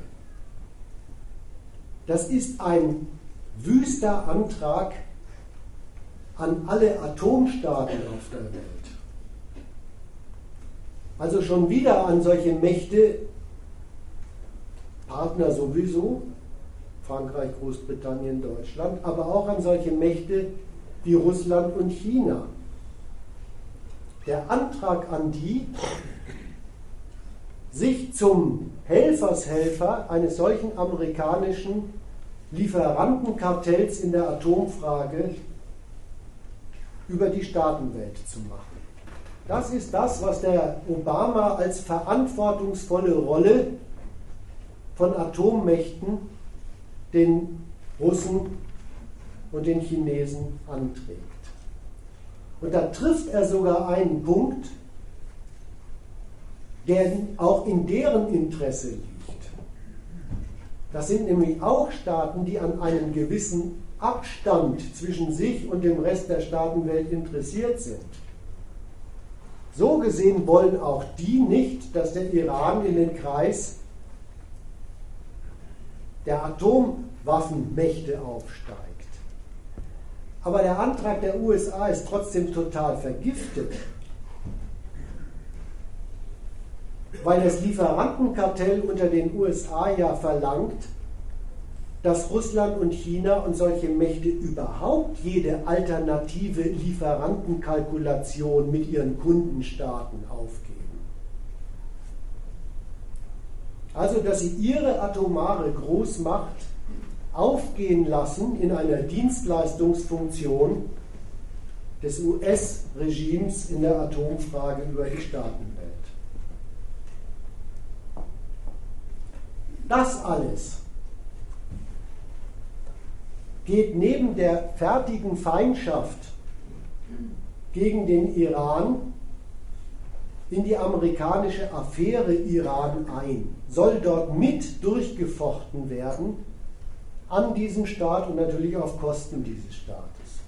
S1: das ist ein wüster Antrag an alle Atomstaaten auf der Welt. Also schon wieder an solche Mächte, Partner sowieso, Frankreich, Großbritannien, Deutschland, aber auch an solche Mächte wie Russland und China. Der Antrag an die, sich zum Helfershelfer eines solchen amerikanischen Lieferantenkartells in der Atomfrage über die Staatenwelt zu machen. Das ist das, was der Obama als verantwortungsvolle Rolle von Atommächten den Russen und den Chinesen anträgt. Und da trifft er sogar einen Punkt, der auch in deren Interesse liegt. Das sind nämlich auch Staaten, die an einem gewissen Abstand zwischen sich und dem Rest der Staatenwelt interessiert sind. So gesehen wollen auch die nicht, dass der Iran in den Kreis der Atomwaffenmächte aufsteigt. Aber der Antrag der USA ist trotzdem total vergiftet, weil das Lieferantenkartell unter den USA ja verlangt, dass Russland und China und solche Mächte überhaupt jede alternative Lieferantenkalkulation mit ihren Kundenstaaten aufgeben. Also, dass sie ihre atomare Großmacht aufgehen lassen in einer Dienstleistungsfunktion des US-Regimes in der Atomfrage über die Staatenwelt. Das alles geht neben der fertigen Feindschaft gegen den Iran in die amerikanische Affäre Iran ein, soll dort mit durchgefochten werden an diesem Staat und natürlich auf Kosten dieses Staates.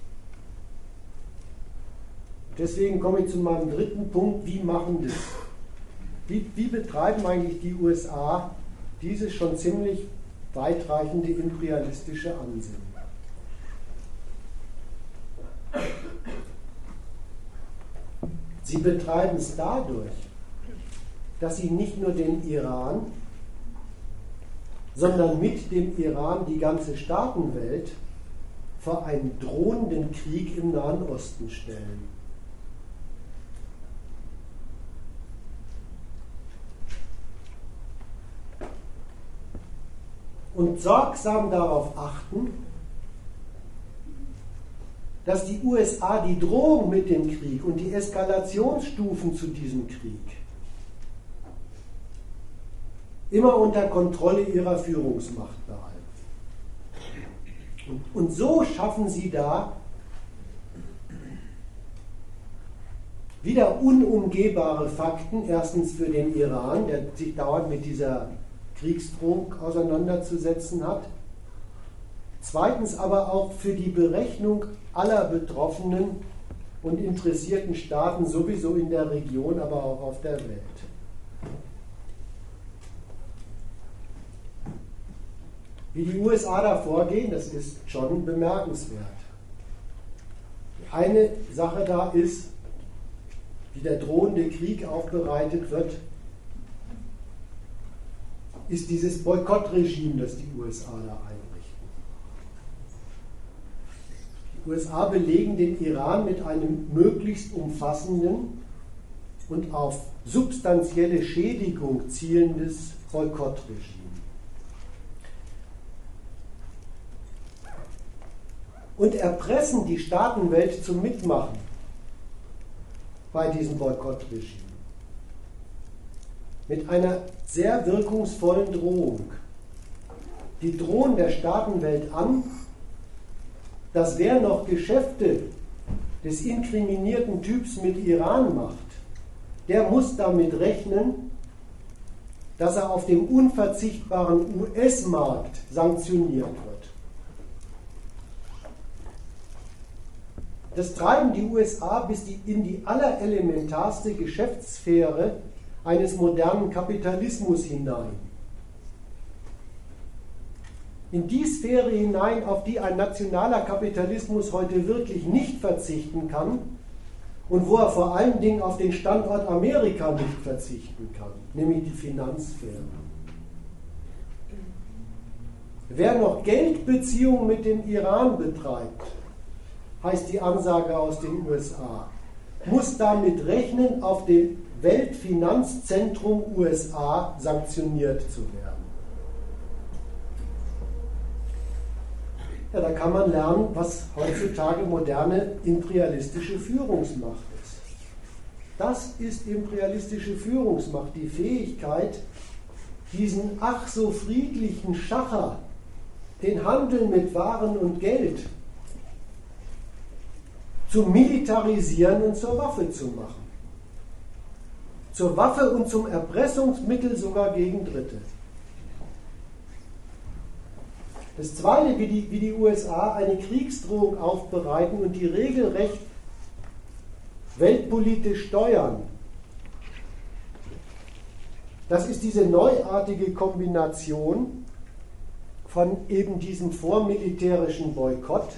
S1: Deswegen komme ich zu meinem dritten Punkt, wie machen das? Wie, wie betreiben eigentlich die USA dieses schon ziemlich weitreichende imperialistische Ansinnen? Sie betreiben es dadurch, dass sie nicht nur den Iran, sondern mit dem Iran die ganze Staatenwelt vor einen drohenden Krieg im Nahen Osten stellen. Und sorgsam darauf achten, dass die USA die Drohung mit dem Krieg und die Eskalationsstufen zu diesem Krieg immer unter Kontrolle ihrer Führungsmacht behalten. Und, und so schaffen sie da wieder unumgehbare Fakten, erstens für den Iran, der sich dauernd mit dieser Kriegsdrohung auseinanderzusetzen hat, zweitens aber auch für die Berechnung aller betroffenen und interessierten Staaten sowieso in der Region, aber auch auf der Welt. Wie die USA da vorgehen, das ist schon bemerkenswert. Eine Sache da ist, wie der drohende Krieg aufbereitet wird, ist dieses Boykottregime, das die USA da einrichten. USA belegen den Iran mit einem möglichst umfassenden und auf substanzielle Schädigung zielendes Boykottregime. Und erpressen die Staatenwelt zum Mitmachen bei diesem Boykottregime. Mit einer sehr wirkungsvollen Drohung. Die drohen der Staatenwelt an, dass wer noch Geschäfte des inkriminierten Typs mit Iran macht, der muss damit rechnen, dass er auf dem unverzichtbaren US-Markt sanktioniert wird. Das treiben die USA bis in die allerelementarste Geschäftssphäre eines modernen Kapitalismus hinein in die Sphäre hinein, auf die ein nationaler Kapitalismus heute wirklich nicht verzichten kann und wo er vor allen Dingen auf den Standort Amerika nicht verzichten kann, nämlich die Finanzsphäre. Wer noch Geldbeziehungen mit dem Iran betreibt, heißt die Ansage aus den USA, muss damit rechnen, auf dem Weltfinanzzentrum USA sanktioniert zu werden. Ja, da kann man lernen, was heutzutage moderne imperialistische Führungsmacht ist. Das ist imperialistische Führungsmacht, die Fähigkeit, diesen ach so friedlichen Schacher, den Handel mit Waren und Geld, zu militarisieren und zur Waffe zu machen. Zur Waffe und zum Erpressungsmittel sogar gegen Dritte. Das Zweite, wie die, wie die USA eine Kriegsdrohung aufbereiten und die regelrecht weltpolitisch steuern. Das ist diese neuartige Kombination von eben diesem vormilitärischen Boykott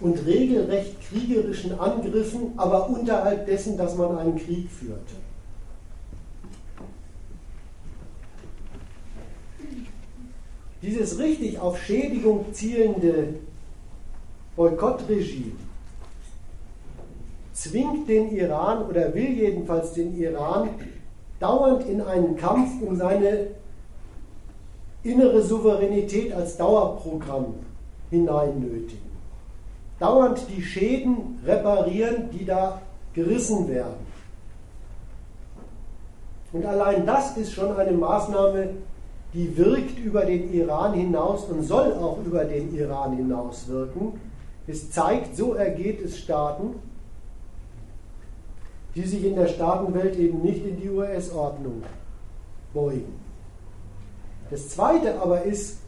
S1: und regelrecht kriegerischen Angriffen, aber unterhalb dessen, dass man einen Krieg führte. Dieses richtig auf Schädigung zielende Boykottregime zwingt den Iran oder will jedenfalls den Iran dauernd in einen Kampf um seine innere Souveränität als Dauerprogramm hinein nötigen. Dauernd die Schäden reparieren, die da gerissen werden. Und allein das ist schon eine Maßnahme, die wirkt über den Iran hinaus und soll auch über den Iran hinaus wirken. Es zeigt, so ergeht es Staaten, die sich in der Staatenwelt eben nicht in die US-Ordnung beugen. Das Zweite aber ist,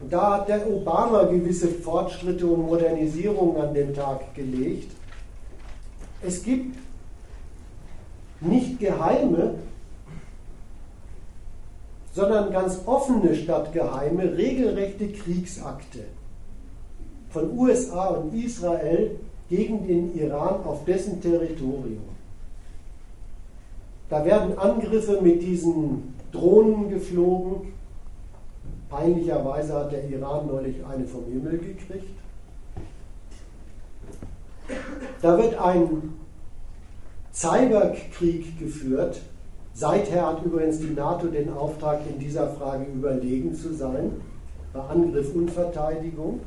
S1: und da hat der Obama gewisse Fortschritte und Modernisierungen an den Tag gelegt, es gibt nicht geheime, sondern ganz offene statt geheime, regelrechte Kriegsakte von USA und Israel gegen den Iran auf dessen Territorium. Da werden Angriffe mit diesen Drohnen geflogen. Peinlicherweise hat der Iran neulich eine vom Himmel gekriegt. Da wird ein Cyberkrieg geführt. Seither hat übrigens die NATO den Auftrag, in dieser Frage überlegen zu sein, bei Angriff und Verteidigung.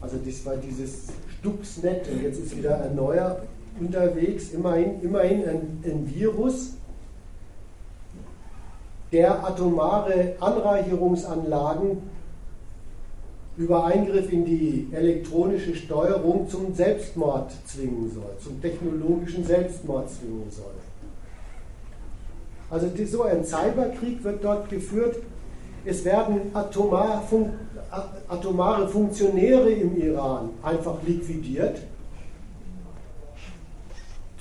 S1: Also das war dieses Stuxnet und jetzt ist wieder ein unterwegs, immerhin, immerhin ein, ein Virus, der atomare Anreicherungsanlagen über Eingriff in die elektronische Steuerung zum Selbstmord zwingen soll, zum technologischen Selbstmord zwingen soll. Also so ein Cyberkrieg wird dort geführt. Es werden atomar fun atomare Funktionäre im Iran einfach liquidiert.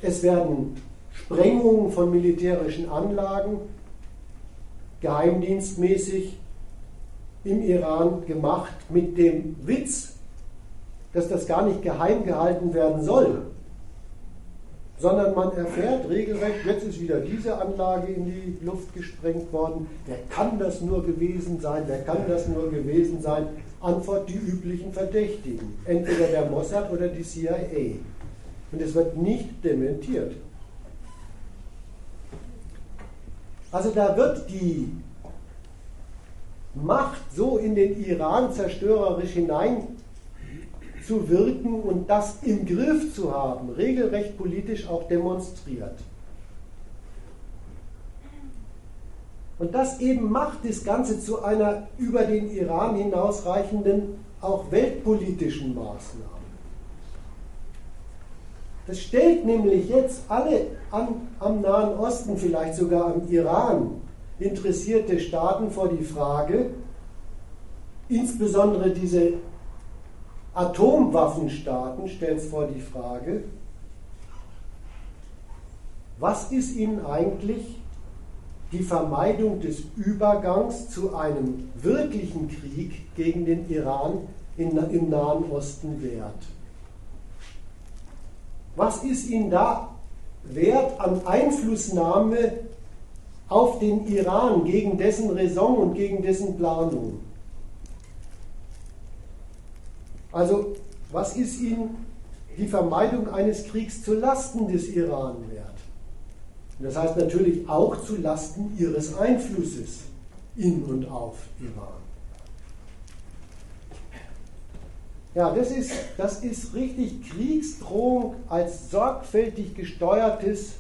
S1: Es werden Sprengungen von militärischen Anlagen geheimdienstmäßig im Iran gemacht mit dem Witz, dass das gar nicht geheim gehalten werden soll, sondern man erfährt regelrecht, jetzt ist wieder diese Anlage in die Luft gesprengt worden, wer kann das nur gewesen sein, wer kann das nur gewesen sein? Antwort die üblichen Verdächtigen, entweder der Mossad oder die CIA. Und es wird nicht dementiert. Also da wird die Macht so in den Iran zerstörerisch hinein zu wirken und das im Griff zu haben, regelrecht politisch auch demonstriert. Und das eben macht das Ganze zu einer über den Iran hinausreichenden, auch weltpolitischen Maßnahme. Das stellt nämlich jetzt alle an, am Nahen Osten, vielleicht sogar am Iran, interessierte Staaten vor die Frage, insbesondere diese Atomwaffenstaaten stellt es vor die Frage, was ist ihnen eigentlich die Vermeidung des Übergangs zu einem wirklichen Krieg gegen den Iran im Nahen Osten wert? Was ist ihnen da wert an Einflussnahme auf den Iran gegen dessen Raison und gegen dessen Planung? Also, was ist ihnen die Vermeidung eines Kriegs zu Lasten des Iran wert? Das heißt natürlich auch zu Lasten ihres Einflusses in und auf Iran. Ja, das ist, das ist richtig Kriegsdrohung als sorgfältig gesteuertes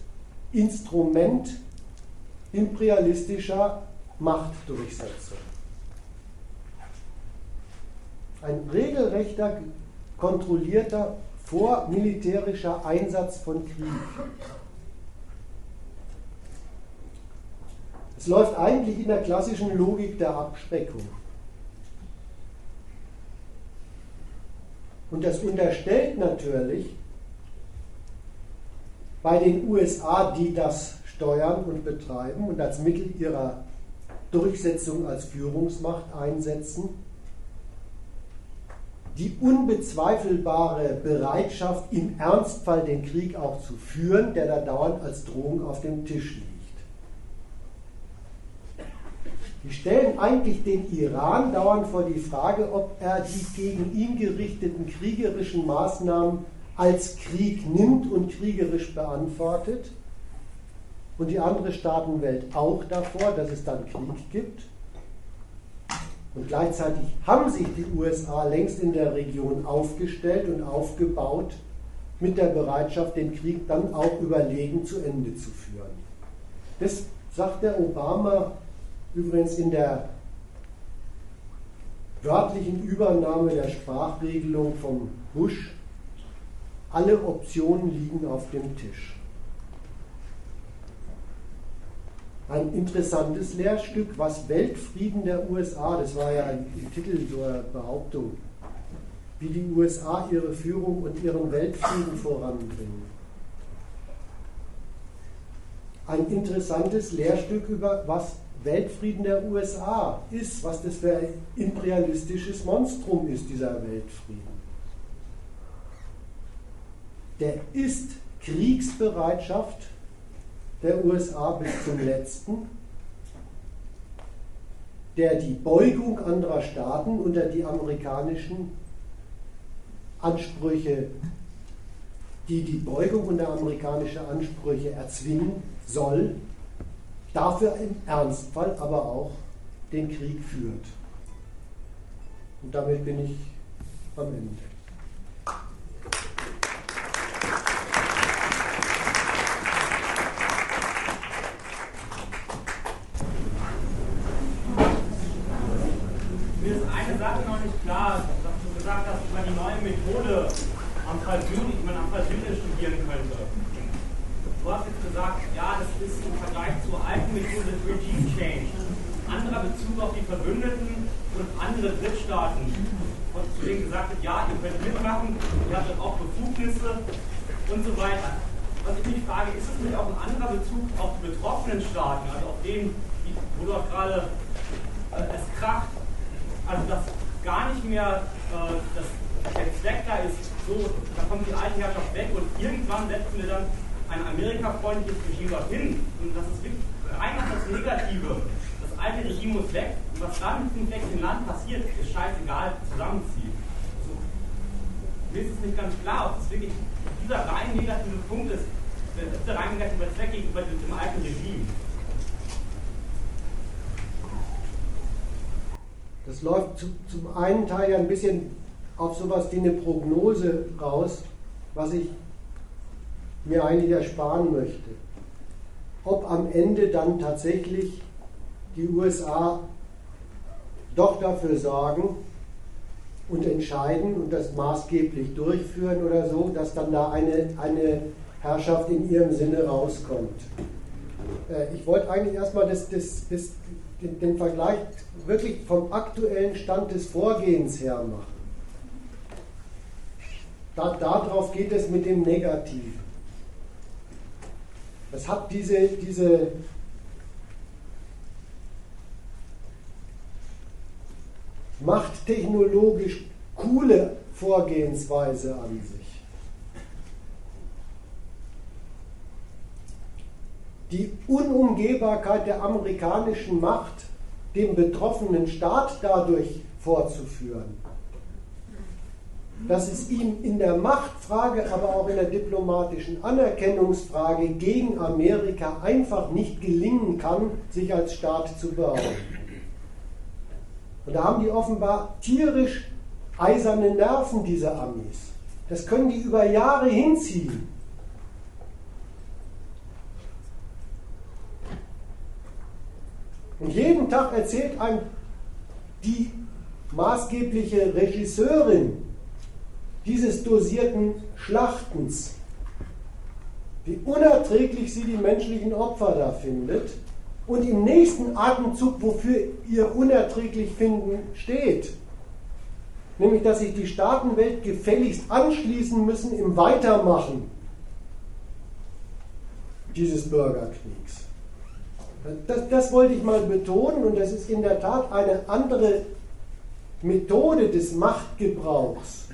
S1: Instrument imperialistischer Machtdurchsetzung. Ein regelrechter, kontrollierter, vormilitärischer Einsatz von Krieg. Es läuft eigentlich in der klassischen Logik der Abschreckung. Und das unterstellt natürlich bei den USA, die das steuern und betreiben und als Mittel ihrer Durchsetzung als Führungsmacht einsetzen, die unbezweifelbare Bereitschaft, im Ernstfall den Krieg auch zu führen, der da dauernd als Drohung auf dem Tisch liegt. Die stellen eigentlich den Iran dauernd vor die Frage, ob er die gegen ihn gerichteten kriegerischen Maßnahmen als Krieg nimmt und kriegerisch beantwortet und die andere Staatenwelt auch davor, dass es dann Krieg gibt, Und gleichzeitig haben sich die USA längst in der Region aufgestellt und aufgebaut mit der Bereitschaft, den Krieg dann auch überlegen zu Ende zu führen. Das sagt der Obama übrigens in der wörtlichen Übernahme der Sprachregelung vom Bush. Alle Optionen liegen auf dem Tisch. Ein interessantes Lehrstück, was Weltfrieden der USA, das war ja ein Titel zur Behauptung, wie die USA ihre Führung und ihren Weltfrieden voranbringen. Ein interessantes Lehrstück über was Weltfrieden der USA ist, was das für ein imperialistisches Monstrum ist, dieser Weltfrieden. Der ist Kriegsbereitschaft der USA bis zum letzten, der die Beugung anderer Staaten unter die amerikanischen Ansprüche, die die Beugung unter amerikanische Ansprüche erzwingen soll, dafür im Ernstfall aber auch den Krieg führt. Und damit bin ich am Ende.
S4: Mir ist eine Sache noch nicht klar, dass du gesagt hast, dass man die neue Methode am Fall Syrien studieren könnte. Du hast jetzt gesagt, ja, das ist im Vergleich zur alten Methode Regime Change. Anderer Bezug auf die Verbündeten und andere Drittstaaten. Und zu denen gesagt wird, ja, ihr könnt mitmachen, ihr habt auch Befugnisse und so weiter. Was ich mich frage, ist es nicht auch ein anderer Bezug auf die betroffenen Staaten, also auf denen, wo du auch gerade äh, es kracht, also dass gar nicht mehr äh, das, der Zweck da ist, so, da kommt die alte Herrschaft weg und irgendwann setzen wir dann ein amerikafreundliches Regime dorthin. Und das ist wirklich rein das Negative. Das alte Regime muss weg. Und was dann mit dem schlechten Land passiert, ist scheißegal, zusammenziehen. Also, mir ist es nicht ganz klar, ob es wirklich dieser rein negative Punkt ist, der rein negative Zweck gegenüber dem alten Regime.
S1: Das läuft zu, zum einen Teil ja ein bisschen auf sowas wie eine Prognose raus, was ich mir eigentlich ersparen möchte. Ob am Ende dann tatsächlich die USA doch dafür sorgen und entscheiden und das maßgeblich durchführen oder so, dass dann da eine, eine Herrschaft in ihrem Sinne rauskommt. Äh, ich wollte eigentlich erstmal das, das, das, den, den Vergleich wirklich vom aktuellen Stand des Vorgehens her machen. Da, darauf geht es mit dem Negativen. Das hat diese, diese machttechnologisch coole Vorgehensweise an sich. Die Unumgehbarkeit der amerikanischen Macht dem betroffenen Staat dadurch vorzuführen dass es ihm in der Machtfrage, aber auch in der diplomatischen Anerkennungsfrage gegen Amerika einfach nicht gelingen kann, sich als Staat zu behaupten. Und da haben die offenbar tierisch eiserne Nerven, diese Amis. Das können die über Jahre hinziehen. Und jeden Tag erzählt einem die maßgebliche Regisseurin dieses dosierten Schlachtens, wie unerträglich sie die menschlichen Opfer da findet und im nächsten Atemzug, wofür ihr unerträglich finden steht, nämlich dass sich die Staatenwelt gefälligst anschließen müssen im Weitermachen dieses Bürgerkriegs. Das, das wollte ich mal betonen und das ist in der Tat eine andere Methode des Machtgebrauchs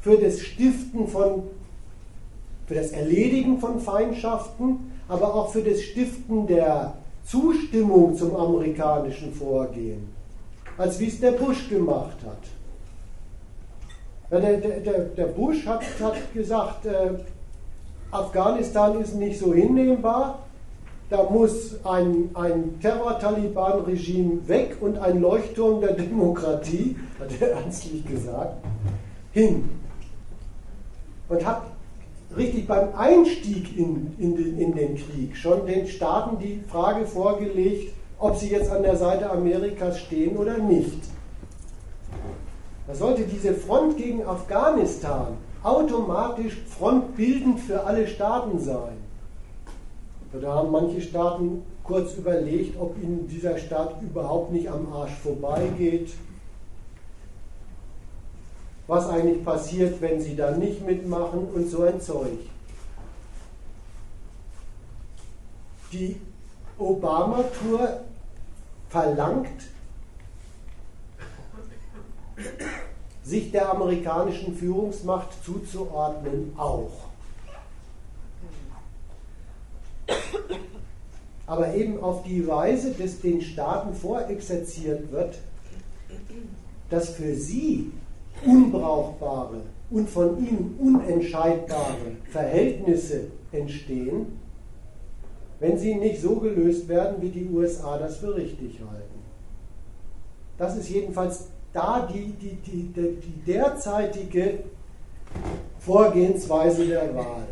S1: für das Stiften von, für das Erledigen von Feindschaften, aber auch für das Stiften der Zustimmung zum amerikanischen Vorgehen, als wie es der Bush gemacht hat. Der, der, der, Bush hat, hat gesagt, äh, Afghanistan ist nicht so hinnehmbar, da muss ein, ein Terror-Taliban-Regime weg und ein Leuchtturm der Demokratie, hat er ernstlich gesagt, hin. Und hat richtig beim Einstieg in, in, den, in den Krieg schon den Staaten die Frage vorgelegt, ob sie jetzt an der Seite Amerikas stehen oder nicht. Da sollte diese Front gegen Afghanistan automatisch frontbildend für alle Staaten sein. Da haben manche Staaten kurz überlegt, ob ihnen dieser Staat überhaupt nicht am Arsch vorbeigeht. Was eigentlich passiert, wenn sie da nicht mitmachen und so ein Zeug. Die Obama-Tour verlangt, sich der amerikanischen Führungsmacht zuzuordnen, auch. Aber eben auf die Weise, dass den Staaten vorexerziert wird, dass für sie unbrauchbare und von ihnen unentscheidbare Verhältnisse entstehen, wenn sie nicht so gelöst werden, wie die USA das für richtig halten. Das ist jedenfalls da die, die, die, die derzeitige Vorgehensweise der Wahl.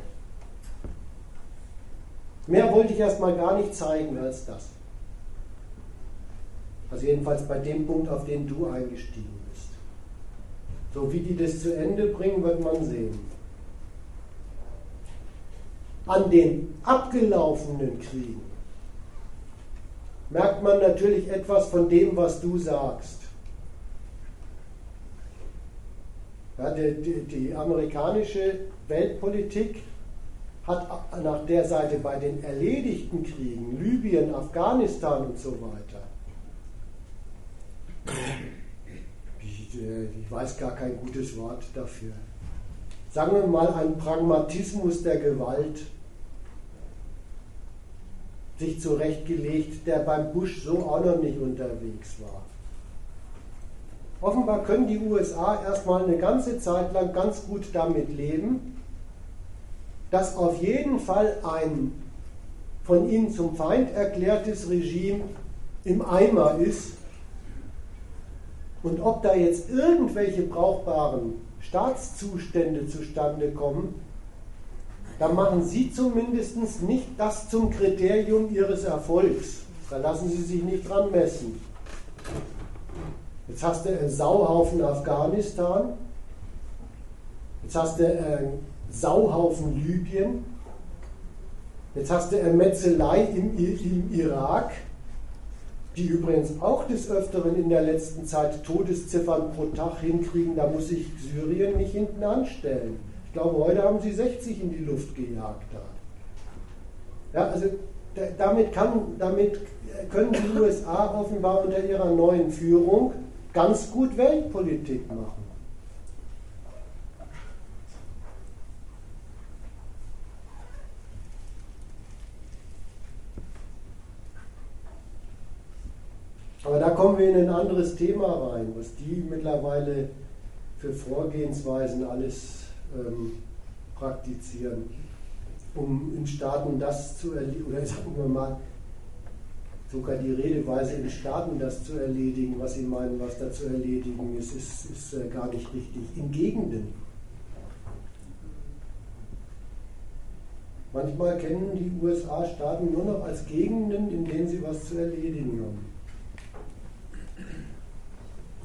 S1: Mehr wollte ich erstmal gar nicht zeigen als das. Also jedenfalls bei dem Punkt, auf den du eingestiegen bist. So wie die das zu Ende bringen, wird man sehen. An den abgelaufenen Kriegen merkt man natürlich etwas von dem, was du sagst. Ja, die, die, die amerikanische Weltpolitik hat nach der Seite bei den erledigten Kriegen, Libyen, Afghanistan und so weiter, ich, äh, ich weiß gar kein gutes Wort dafür, sagen wir mal ein Pragmatismus der Gewalt sich zurechtgelegt, der beim Bush so auch noch nicht unterwegs war. Offenbar können die USA erstmal eine ganze Zeit lang ganz gut damit leben, dass auf jeden Fall ein von ihnen zum Feind erklärtes Regime im Eimer ist. Und ob da jetzt irgendwelche brauchbaren Staatszustände zustande kommen, da machen Sie zumindest nicht das zum Kriterium Ihres Erfolgs. Da lassen Sie sich nicht dran messen. Jetzt hast du einen Sauhaufen Afghanistan, jetzt hast du einen Sauhaufen Libyen. Jetzt hast du Ermetzelei im, im Irak, die übrigens auch des Öfteren in der letzten Zeit Todesziffern pro Tag hinkriegen. Da muss sich Syrien nicht hinten anstellen. Ich glaube, heute haben sie 60 in die Luft gejagt. Ja, also damit, kann, damit können die USA offenbar unter ihrer neuen Führung ganz gut Weltpolitik machen. Aber da kommen wir in ein anderes Thema rein, was die mittlerweile für Vorgehensweisen alles ähm, praktizieren, um in Staaten das zu erledigen, oder sagen wir mal, sogar die Redeweise in Staaten das zu erledigen, was sie meinen, was da zu erledigen ist, ist, ist äh, gar nicht richtig. In Gegenden. Manchmal kennen die USA Staaten nur noch als Gegenden, in denen sie was zu erledigen haben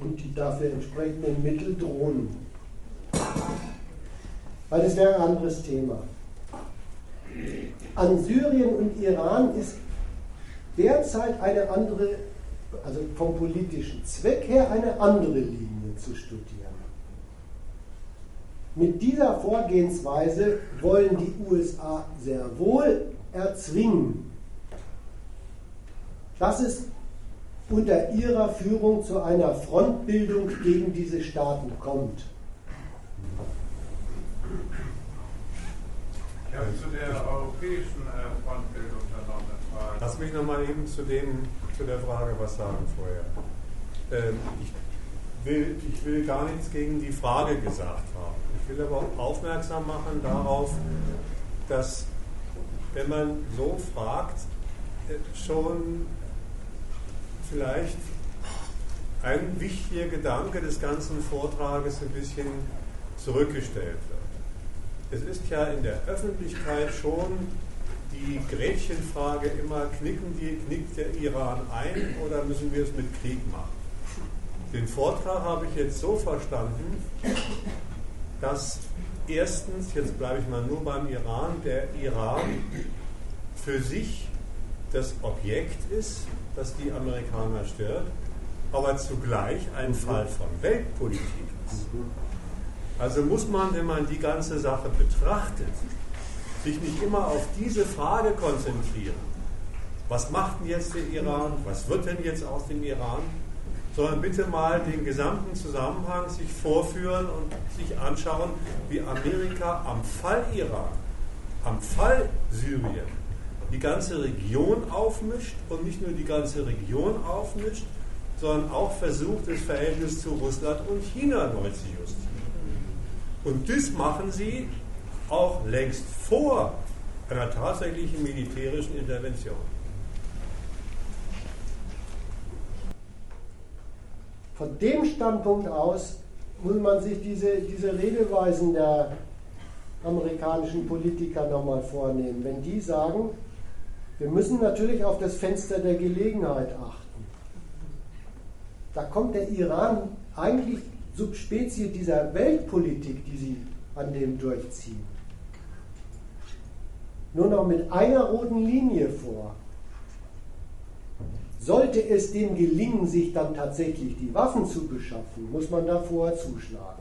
S1: und die dafür entsprechenden Mittel drohen. Weil das wäre ein anderes Thema. An Syrien und Iran ist derzeit eine andere, also vom politischen Zweck her eine andere Linie zu studieren. Mit dieser Vorgehensweise wollen die USA sehr wohl erzwingen, dass es unter ihrer Führung zu einer Frontbildung gegen diese Staaten kommt.
S5: Ja, zu der europäischen äh, Frontbildung dann noch eine Frage.
S6: Lass mich nochmal eben zu, dem, zu der Frage was sagen vorher. Ähm, ich, will, ich will gar nichts gegen die Frage gesagt haben. Ich will aber aufmerksam machen darauf, dass wenn man so fragt, schon vielleicht ein wichtiger Gedanke des ganzen Vortrages ein bisschen zurückgestellt wird. Es ist ja in der Öffentlichkeit schon die Gretchenfrage immer, knicken die, knickt der Iran ein oder müssen wir es mit Krieg machen? Den Vortrag habe ich jetzt so verstanden, dass erstens, jetzt bleibe ich mal nur beim Iran, der Iran für sich das Objekt ist, das die Amerikaner stört, aber zugleich ein Fall von Weltpolitik ist. Also muss man, wenn man die ganze Sache betrachtet, sich nicht immer auf diese Frage konzentrieren. Was macht denn jetzt der Iran? Was wird denn jetzt aus dem Iran? Sondern bitte mal den gesamten Zusammenhang sich vorführen und sich anschauen, wie Amerika am Fall Iran, am Fall Syrien die ganze Region aufmischt und nicht nur die ganze Region aufmischt, sondern auch versucht, das Verhältnis zu Russland und China neu zu justieren. Und das machen sie auch längst vor einer tatsächlichen militärischen Intervention.
S1: Von dem Standpunkt aus muss man sich diese, diese Redeweisen der amerikanischen Politiker nochmal vornehmen. Wenn die sagen, wir müssen natürlich auf das Fenster der Gelegenheit achten. Da kommt der Iran eigentlich Subspezie dieser Weltpolitik, die sie an dem durchziehen, nur noch mit einer roten Linie vor. Sollte es dem gelingen, sich dann tatsächlich die Waffen zu beschaffen, muss man da vorher zuschlagen.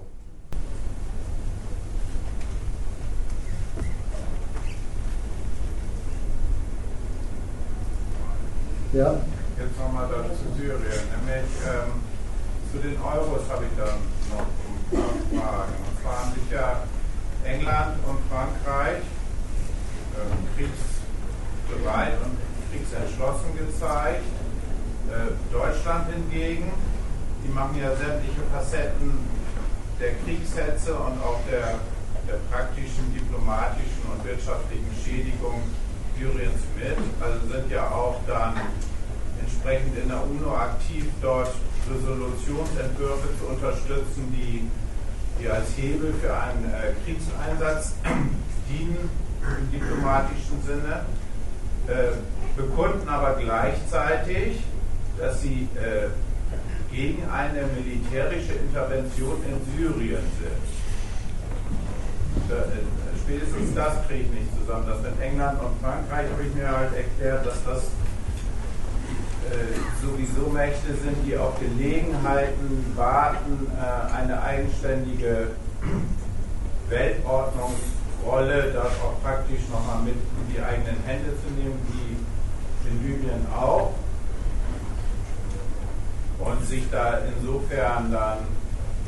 S5: Ja. Jetzt nochmal zu Syrien, nämlich ähm, zu den Euros habe ich dann noch ein paar Fragen. Und zwar haben sich ja England und Frankreich ähm, kriegsbereit und kriegsentschlossen gezeigt. Äh, Deutschland hingegen, die machen ja sämtliche Facetten der Kriegshetze und auch der, der praktischen, diplomatischen und wirtschaftlichen Schädigung Syriens mit, also sind ja auch dann entsprechend in der UNO aktiv, dort Resolutionsentwürfe zu unterstützen, die, die als Hebel für einen äh, Kriegseinsatz dienen im diplomatischen Sinne, äh, bekunden aber gleichzeitig, dass sie äh, gegen eine militärische Intervention in Syrien sind. Äh, spätestens das kriege ich nicht zusammen. Das mit England und Frankreich habe ich mir halt erklärt, dass das äh, sowieso Mächte sind, die auf Gelegenheiten warten, äh, eine eigenständige Weltordnungsrolle dort auch praktisch nochmal mit in die eigenen Hände zu nehmen, wie in Libyen auch. Und sich da insofern dann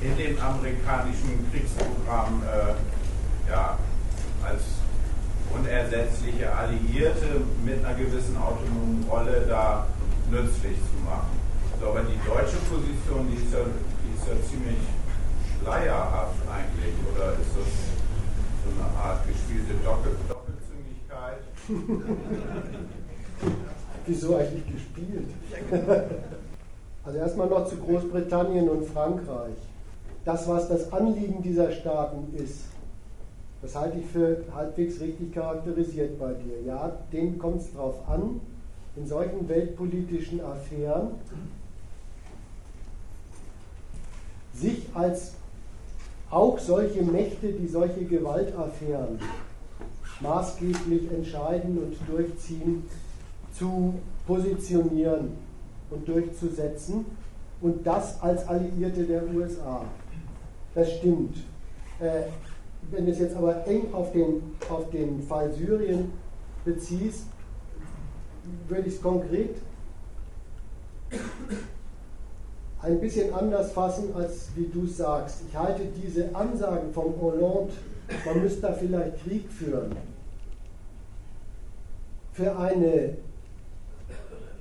S5: in dem amerikanischen Kriegsprogramm äh, ja, als unersetzliche Alliierte mit einer gewissen autonomen Rolle da nützlich zu machen. So, aber die deutsche Position, die ist ja, die ist ja ziemlich schleierhaft eigentlich, oder ist das so eine Art gespielte Doppel Doppelzüngigkeit?
S1: Wieso eigentlich gespielt? also erstmal noch zu Großbritannien und Frankreich. Das, was das Anliegen dieser Staaten ist, das halte ich für halbwegs richtig charakterisiert bei dir. Ja, denen kommt es darauf an, in solchen weltpolitischen Affären sich als auch solche Mächte, die solche Gewaltaffären maßgeblich entscheiden und durchziehen, zu positionieren und durchzusetzen und das als Alliierte der USA. Das stimmt. Äh, wenn du es jetzt aber eng auf den, auf den Fall Syrien beziehst, würde ich es konkret ein bisschen anders fassen, als wie du sagst. Ich halte diese Ansagen von Hollande, man müsste da vielleicht Krieg führen, für eine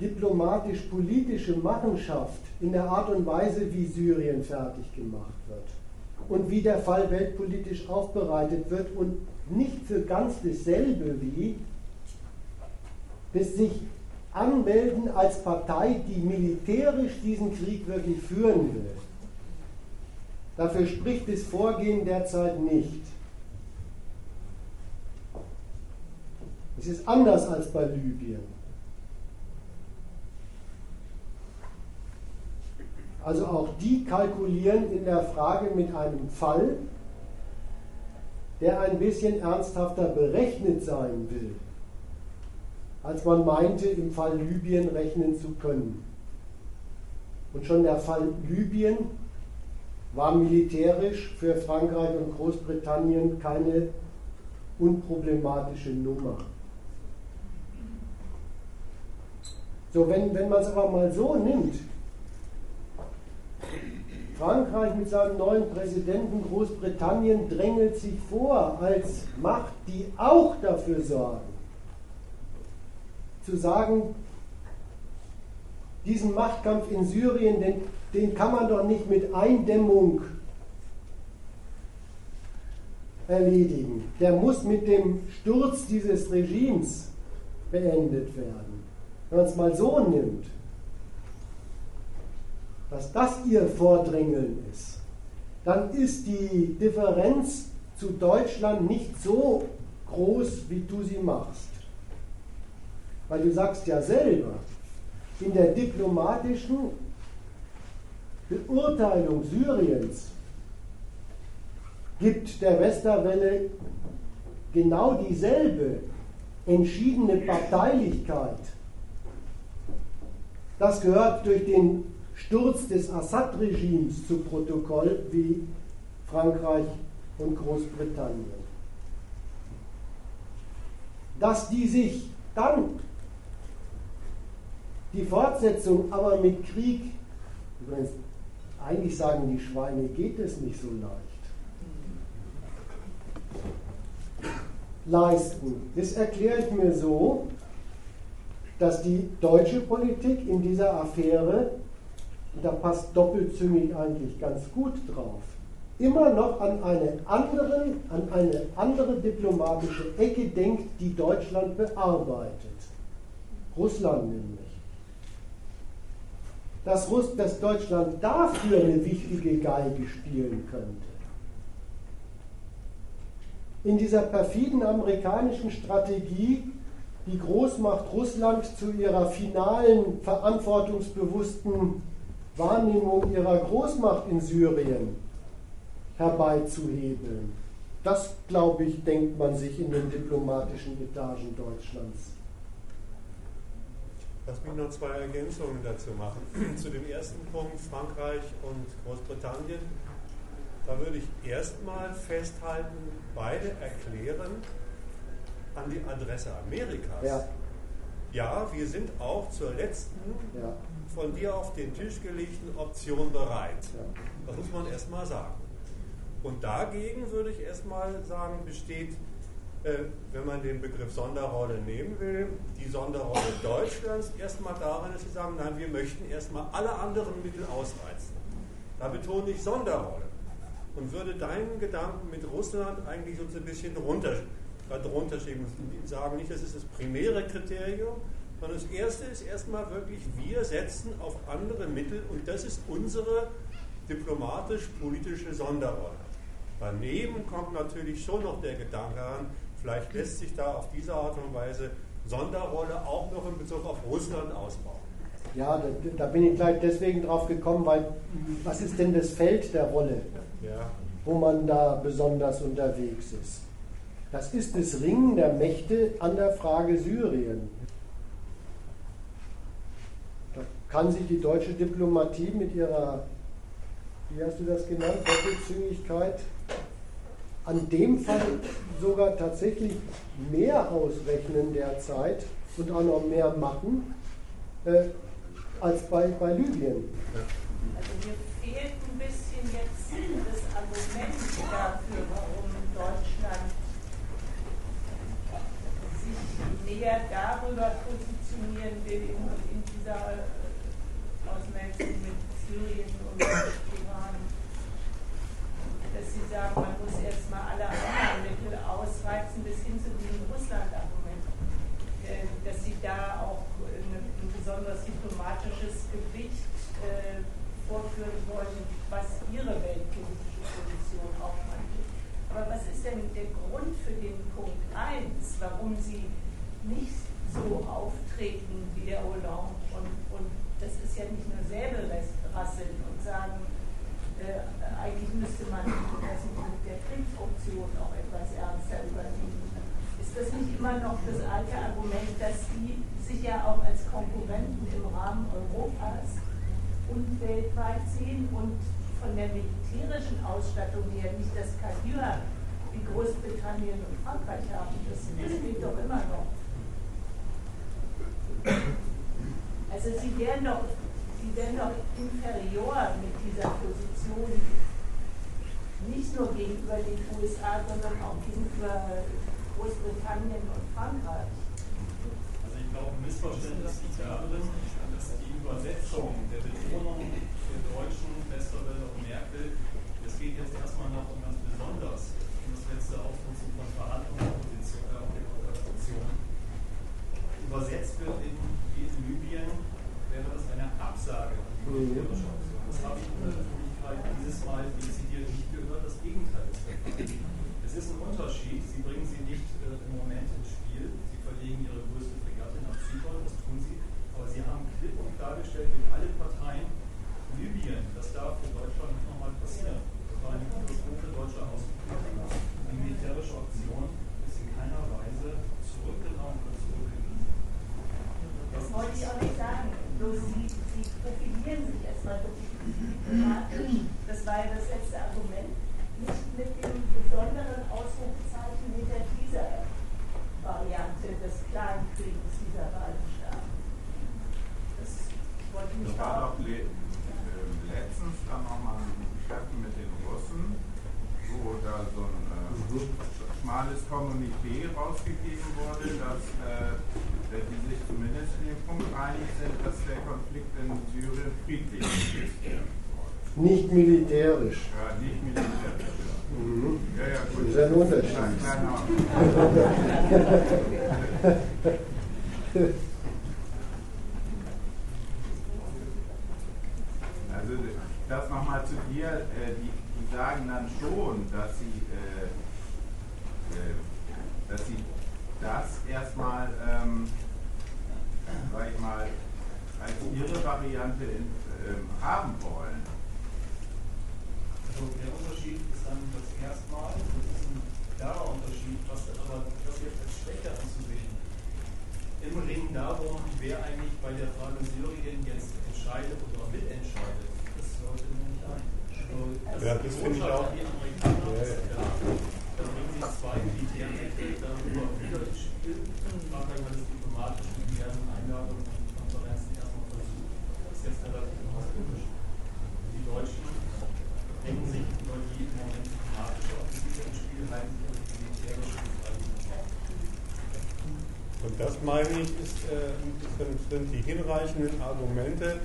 S1: diplomatisch-politische Machenschaft in der Art und Weise, wie Syrien fertig gemacht wird und wie der Fall weltpolitisch aufbereitet wird und nicht für ganz dasselbe wie bis sich anmelden als Partei, die militärisch diesen Krieg wirklich führen will. Dafür spricht das Vorgehen derzeit nicht. Es ist anders als bei Libyen. Also auch die kalkulieren in der Frage mit einem Fall, der ein bisschen ernsthafter berechnet sein will, als man meinte, im Fall Libyen rechnen zu können. Und schon der Fall Libyen war militärisch für Frankreich und Großbritannien keine unproblematische Nummer. So, wenn, wenn man es aber mal so nimmt, Frankreich mit seinem neuen Präsidenten, Großbritannien drängelt sich vor als Macht, die auch dafür sorgen, zu sagen, diesen Machtkampf in Syrien, den, den kann man doch nicht mit Eindämmung erledigen. Der muss mit dem Sturz dieses Regimes beendet werden. Wenn man es mal so nimmt, dass das ihr Vordrängeln ist, dann ist die Differenz zu Deutschland nicht so groß, wie du sie machst. Weil du sagst ja selber, in der diplomatischen Beurteilung Syriens gibt der Westerwelle genau dieselbe entschiedene Parteilichkeit. Das gehört durch den Sturz des Assad-Regimes zu Protokoll wie Frankreich und Großbritannien. Dass die sich dann die Fortsetzung aber mit Krieg, übrigens eigentlich sagen die Schweine, geht es nicht so leicht, leisten. Das erkläre ich mir so, dass die deutsche Politik in dieser Affäre da passt doppelzüngig eigentlich ganz gut drauf, immer noch an eine, anderen, an eine andere diplomatische Ecke denkt, die Deutschland bearbeitet. Russland nämlich. Dass, Russ, dass Deutschland dafür eine wichtige Geige spielen könnte. In dieser perfiden amerikanischen Strategie, die Großmacht Russland zu ihrer finalen, verantwortungsbewussten Wahrnehmung ihrer Großmacht in Syrien herbeizuhebeln. Das, glaube ich, denkt man sich in den diplomatischen Etagen Deutschlands.
S6: Lass mich noch zwei Ergänzungen dazu machen. Zu dem ersten Punkt Frankreich und Großbritannien. Da würde ich erstmal festhalten, beide erklären an die Adresse Amerikas. Ja, ja wir sind auch zur letzten ja von dir auf den Tisch gelegten Option bereit. Das muss man erstmal sagen. Und dagegen würde ich erstmal sagen, besteht, äh, wenn man den Begriff Sonderrolle nehmen will, die Sonderrolle Deutschlands erstmal darin, dass sie sagen, nein, wir möchten erstmal alle anderen Mittel ausreizen. Da betone ich Sonderrolle und würde deinen Gedanken mit Russland eigentlich so ein bisschen runter, drunter schieben und sagen, nicht, das ist das primäre Kriterium, sondern das Erste ist erstmal wirklich, wir setzen auf andere Mittel und das ist unsere diplomatisch-politische Sonderrolle. Daneben kommt natürlich schon noch der Gedanke an, vielleicht lässt sich da auf diese Art und Weise Sonderrolle auch noch in Bezug auf Russland ausbauen.
S1: Ja, da, da bin ich gleich deswegen drauf gekommen, weil was ist denn das Feld der Rolle, ja. wo man da besonders unterwegs ist? Das ist das Ringen der Mächte an der Frage Syrien. Kann sich die deutsche Diplomatie mit ihrer, wie hast du das genannt, Doppelzüngigkeit an dem Fall sogar tatsächlich mehr ausrechnen derzeit und auch noch mehr machen äh, als bei, bei Libyen.
S7: Also mir fehlt ein bisschen jetzt das Argument dafür, warum Deutschland sich näher darüber positionieren will in, in dieser Ausmelzen mit Syrien und Iran, dass Sie sagen, man muss erstmal alle anderen Mittel ausreizen, bis hin zu diesem Russland-Argument, äh, dass Sie da auch eine besonders diplomatisches Gewicht äh, vorführen wollen, was ihre weltpolitische Position auch angeht. Aber was ist denn der Grund für den Punkt 1, warum sie nicht so auftreten wie der Hollande das ist ja nicht nur Säbelrasseln und sagen, äh, eigentlich müsste man das mit der Kriegsoption auch etwas ernster übernehmen. Ist das nicht immer noch das alte Argument, dass die sich ja auch als Konkurrenten im Rahmen Europas und weltweit sehen und von der militärischen Ausstattung her nicht das Kaliber wie Großbritannien und Frankreich haben. Das, das geht doch immer noch. Also sie wären doch, sie wären doch inferior mit dieser Position, nicht nur gegenüber den USA, sondern auch gegenüber Großbritannien und Frankreich.
S8: Also ich glaube, ein Missverständnis liegt darin, dass die Übersetzung der Betonung der Deutschen, Westerwelle und Merkel, es geht jetzt erstmal noch um ganz besonders um das letzte Aufrufen von Verhandlungen und Opposition, übersetzt wird in, in Libyen, wäre das eine Absage an die militärische Option. Das habe ich in der Öffentlichkeit dieses Mal dezidiert nicht gehört. Das Gegenteil ist der Fall. Es ist ein Unterschied. Sie bringen sie nicht äh, im Moment ins Spiel. Sie verlegen ihre größte Fregatte nach Zypern, das tun sie. Aber sie haben klipp und klar gestellt, durch alle Parteien, Libyen, das darf für Deutschland nicht nochmal passieren. Das war eine Katastrophe deutscher Außenpolitik. Die militärische Option ist in keiner Weise zurückgenommen oder zurückgewiesen.
S7: Das wollte ich auch nicht sagen. Bloß sie, sie profilieren sich erstmal diplomatisch. Ja das letzte Argument. Nicht mit dem besonderen Ausrufezeichen hinter dieser Variante des Kleinkrieges dieser beiden Staaten. Das wollte ich nicht
S5: war doch le äh, letztens dann nochmal ein Treffen mit den Russen, wo da so ein äh, schmales Kommuniqué rausgegeben wurde, dass äh, dass die sich zumindest in dem Punkt einig sind, dass der Konflikt in Syrien friedlich ist.
S1: Nicht militärisch.
S5: Ja, nicht militärisch.
S1: Mhm.
S5: Ja, ja, gut.
S1: Das ist ein Unterschied.
S5: Also das nochmal zu dir, äh, die, die sagen dann schon, dass sie, äh, äh, dass sie das erstmal, ähm, sag ich mal, als ihre Variante in, ähm, haben wollen.
S8: Also der Unterschied ist dann das erstmal, das ist ein klarer Unterschied, was aber das jetzt als Schwäche anzusehen. Im Ring darum, wer eigentlich bei der Frage Syrien jetzt entscheidet oder mitentscheidet, das sollte mir nicht ein. Also,
S6: Ja, das finde ich auch.
S8: Die Amerikaner
S6: Ja, ja.
S8: Da bringen sie zwei Militärmächte darüber wieder ins Spiel. Frankreich hat es diplomatisch mit diversen Einladungen und Konferenzen erstmal versucht. Das ist jetzt relativ ausgemischt. Die Deutschen bringen sich über die im Moment diplomatische Offensive ins Spiel, halten ihre militärische Verteidigung.
S6: Und das meine ich, ist, äh, sind, sind die hinreichenden Argumente,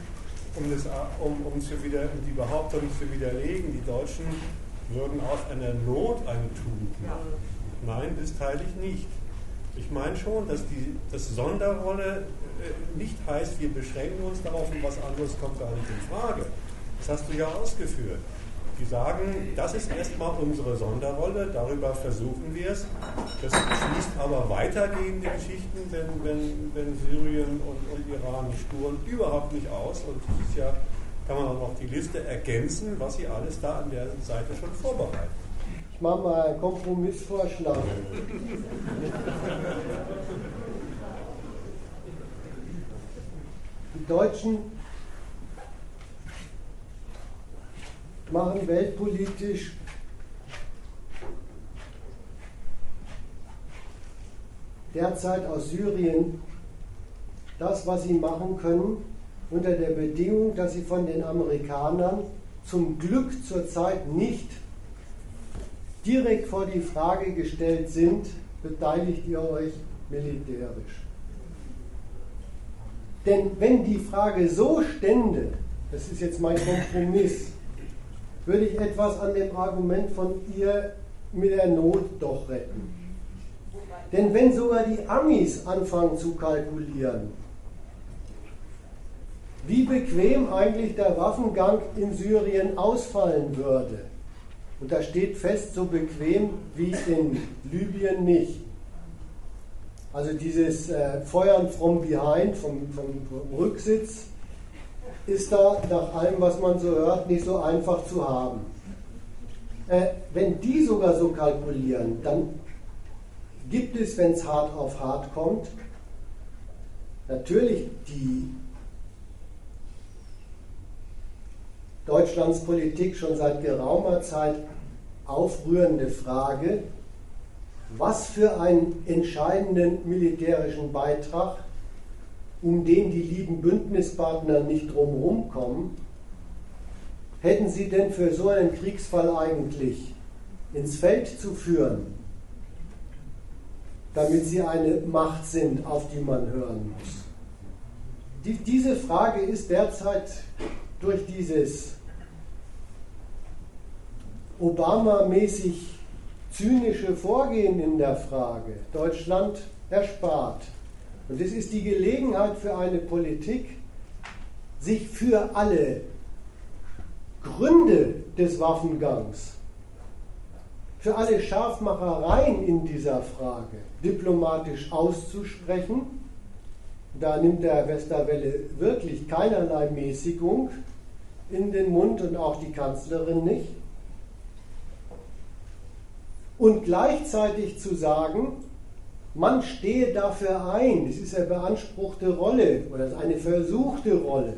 S6: um, das, um, um, zu wieder, um die Behauptung zu widerlegen, die Deutschen würden aus einer Not eine Tugend machen. Nein, das teile ich nicht. Ich meine schon, dass die dass Sonderrolle äh, nicht heißt, wir beschränken uns darauf und was anderes kommt gar nicht in Frage. Das hast du ja ausgeführt. Die sagen, das ist erstmal unsere Sonderrolle, darüber versuchen wir es. Das schließt aber weitergehende Geschichten, wenn, wenn, wenn Syrien und, und Iran die Spuren überhaupt nicht aus. Und das ist ja, kann man auch noch die Liste ergänzen, was sie alles da an der Seite schon vorbereiten.
S1: Ich mache mal einen Kompromissvorschlag. Die Deutschen machen weltpolitisch derzeit aus Syrien das, was sie machen können, unter der Bedingung, dass sie von den Amerikanern zum Glück zurzeit nicht direkt vor die Frage gestellt sind, beteiligt ihr euch militärisch. Denn wenn die Frage so stände, das ist jetzt mein Kompromiss, würde ich etwas an dem Argument von ihr mit der Not doch retten. Denn wenn sogar die Amis anfangen zu kalkulieren, wie bequem eigentlich der Waffengang in Syrien ausfallen würde. Und da steht fest, so bequem wie in Libyen nicht. Also dieses äh, Feuern from behind, vom, vom Rücksitz, ist da nach allem, was man so hört, nicht so einfach zu haben. Äh, wenn die sogar so kalkulieren, dann gibt es, wenn es hart auf hart kommt, natürlich die Deutschlands Politik schon seit geraumer Zeit aufrührende Frage, was für einen entscheidenden militärischen Beitrag, um den die lieben Bündnispartner nicht drumherum kommen, hätten sie denn für so einen Kriegsfall eigentlich ins Feld zu führen, damit sie eine Macht sind, auf die man hören muss? Die, diese Frage ist derzeit durch dieses Obama-mäßig zynische Vorgehen in der Frage Deutschland erspart. Und es ist die Gelegenheit für eine Politik, sich für alle Gründe des Waffengangs, für alle Scharfmachereien in dieser Frage diplomatisch auszusprechen. Da nimmt der Westerwelle wirklich keinerlei Mäßigung in den Mund und auch die Kanzlerin nicht und gleichzeitig zu sagen, man stehe dafür ein, das ist eine beanspruchte Rolle oder eine versuchte Rolle.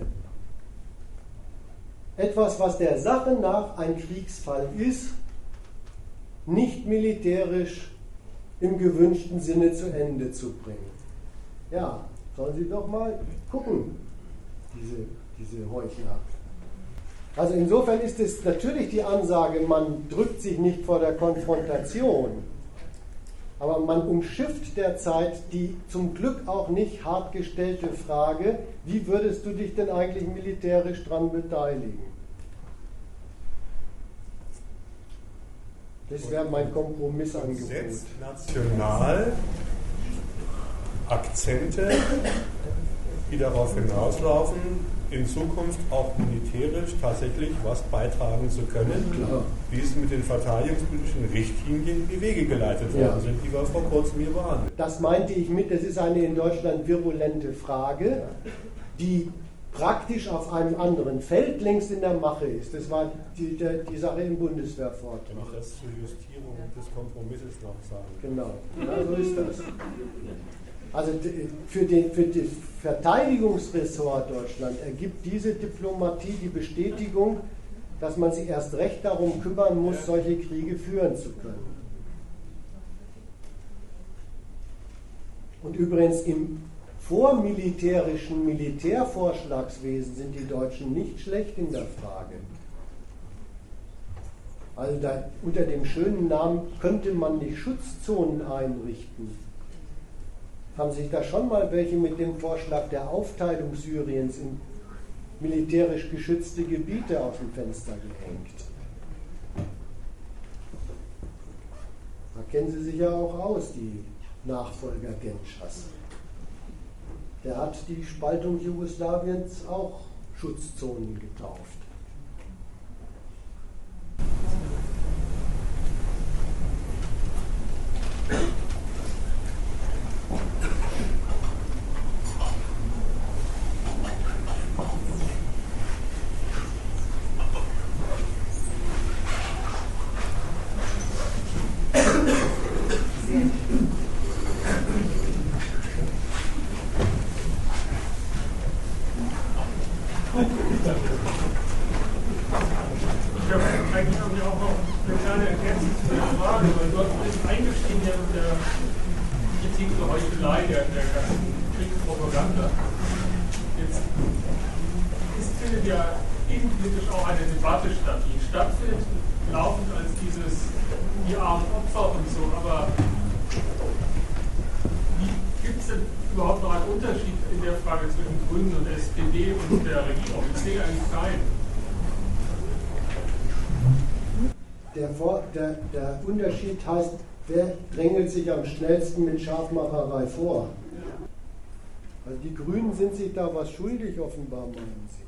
S1: Etwas, was der Sache nach ein Kriegsfall ist, nicht militärisch im gewünschten Sinne zu Ende zu bringen. Ja, sollen Sie doch mal gucken, diese, diese Heuchler. Also insofern ist es natürlich die Ansage, man drückt sich nicht vor der Konfrontation, aber man umschifft derzeit die zum Glück auch nicht hart gestellte Frage, wie würdest du dich denn eigentlich militärisch daran beteiligen? Das wäre mein Kompromissangebot.
S6: Setzt national Akzente, die darauf hinauslaufen, in Zukunft auch militärisch tatsächlich was beitragen zu können, Klar. wie es mit den verteidigungspolitischen Richtlinien in die Wege geleitet worden ja. sind, die wir vor kurzem hier behandelt
S1: Das meinte ich mit, das ist eine in Deutschland virulente Frage, die praktisch auf einem anderen Feld längst in der Mache ist. Das war die, die, die Sache im Bundeswehrvortrag.
S6: Ich das zur Justierung des Kompromisses noch sagen.
S1: Genau, ja, so ist das. Also für, den, für das Verteidigungsressort Deutschland ergibt diese Diplomatie die Bestätigung, dass man sich erst recht darum kümmern muss, solche Kriege führen zu können. Und übrigens im vormilitärischen Militärvorschlagswesen sind die Deutschen nicht schlecht in der Frage. Also da, unter dem schönen Namen könnte man nicht Schutzzonen einrichten haben sich da schon mal welche mit dem Vorschlag der Aufteilung Syriens in militärisch geschützte Gebiete aus dem Fenster gehängt. Da kennen Sie sich ja auch aus, die Nachfolger Genschas. Der hat die Spaltung Jugoslawiens auch Schutzzonen getauft. Heißt, wer drängelt sich am schnellsten mit Scharfmacherei vor. Also die Grünen sind sich da was schuldig, offenbar, meinen Sie.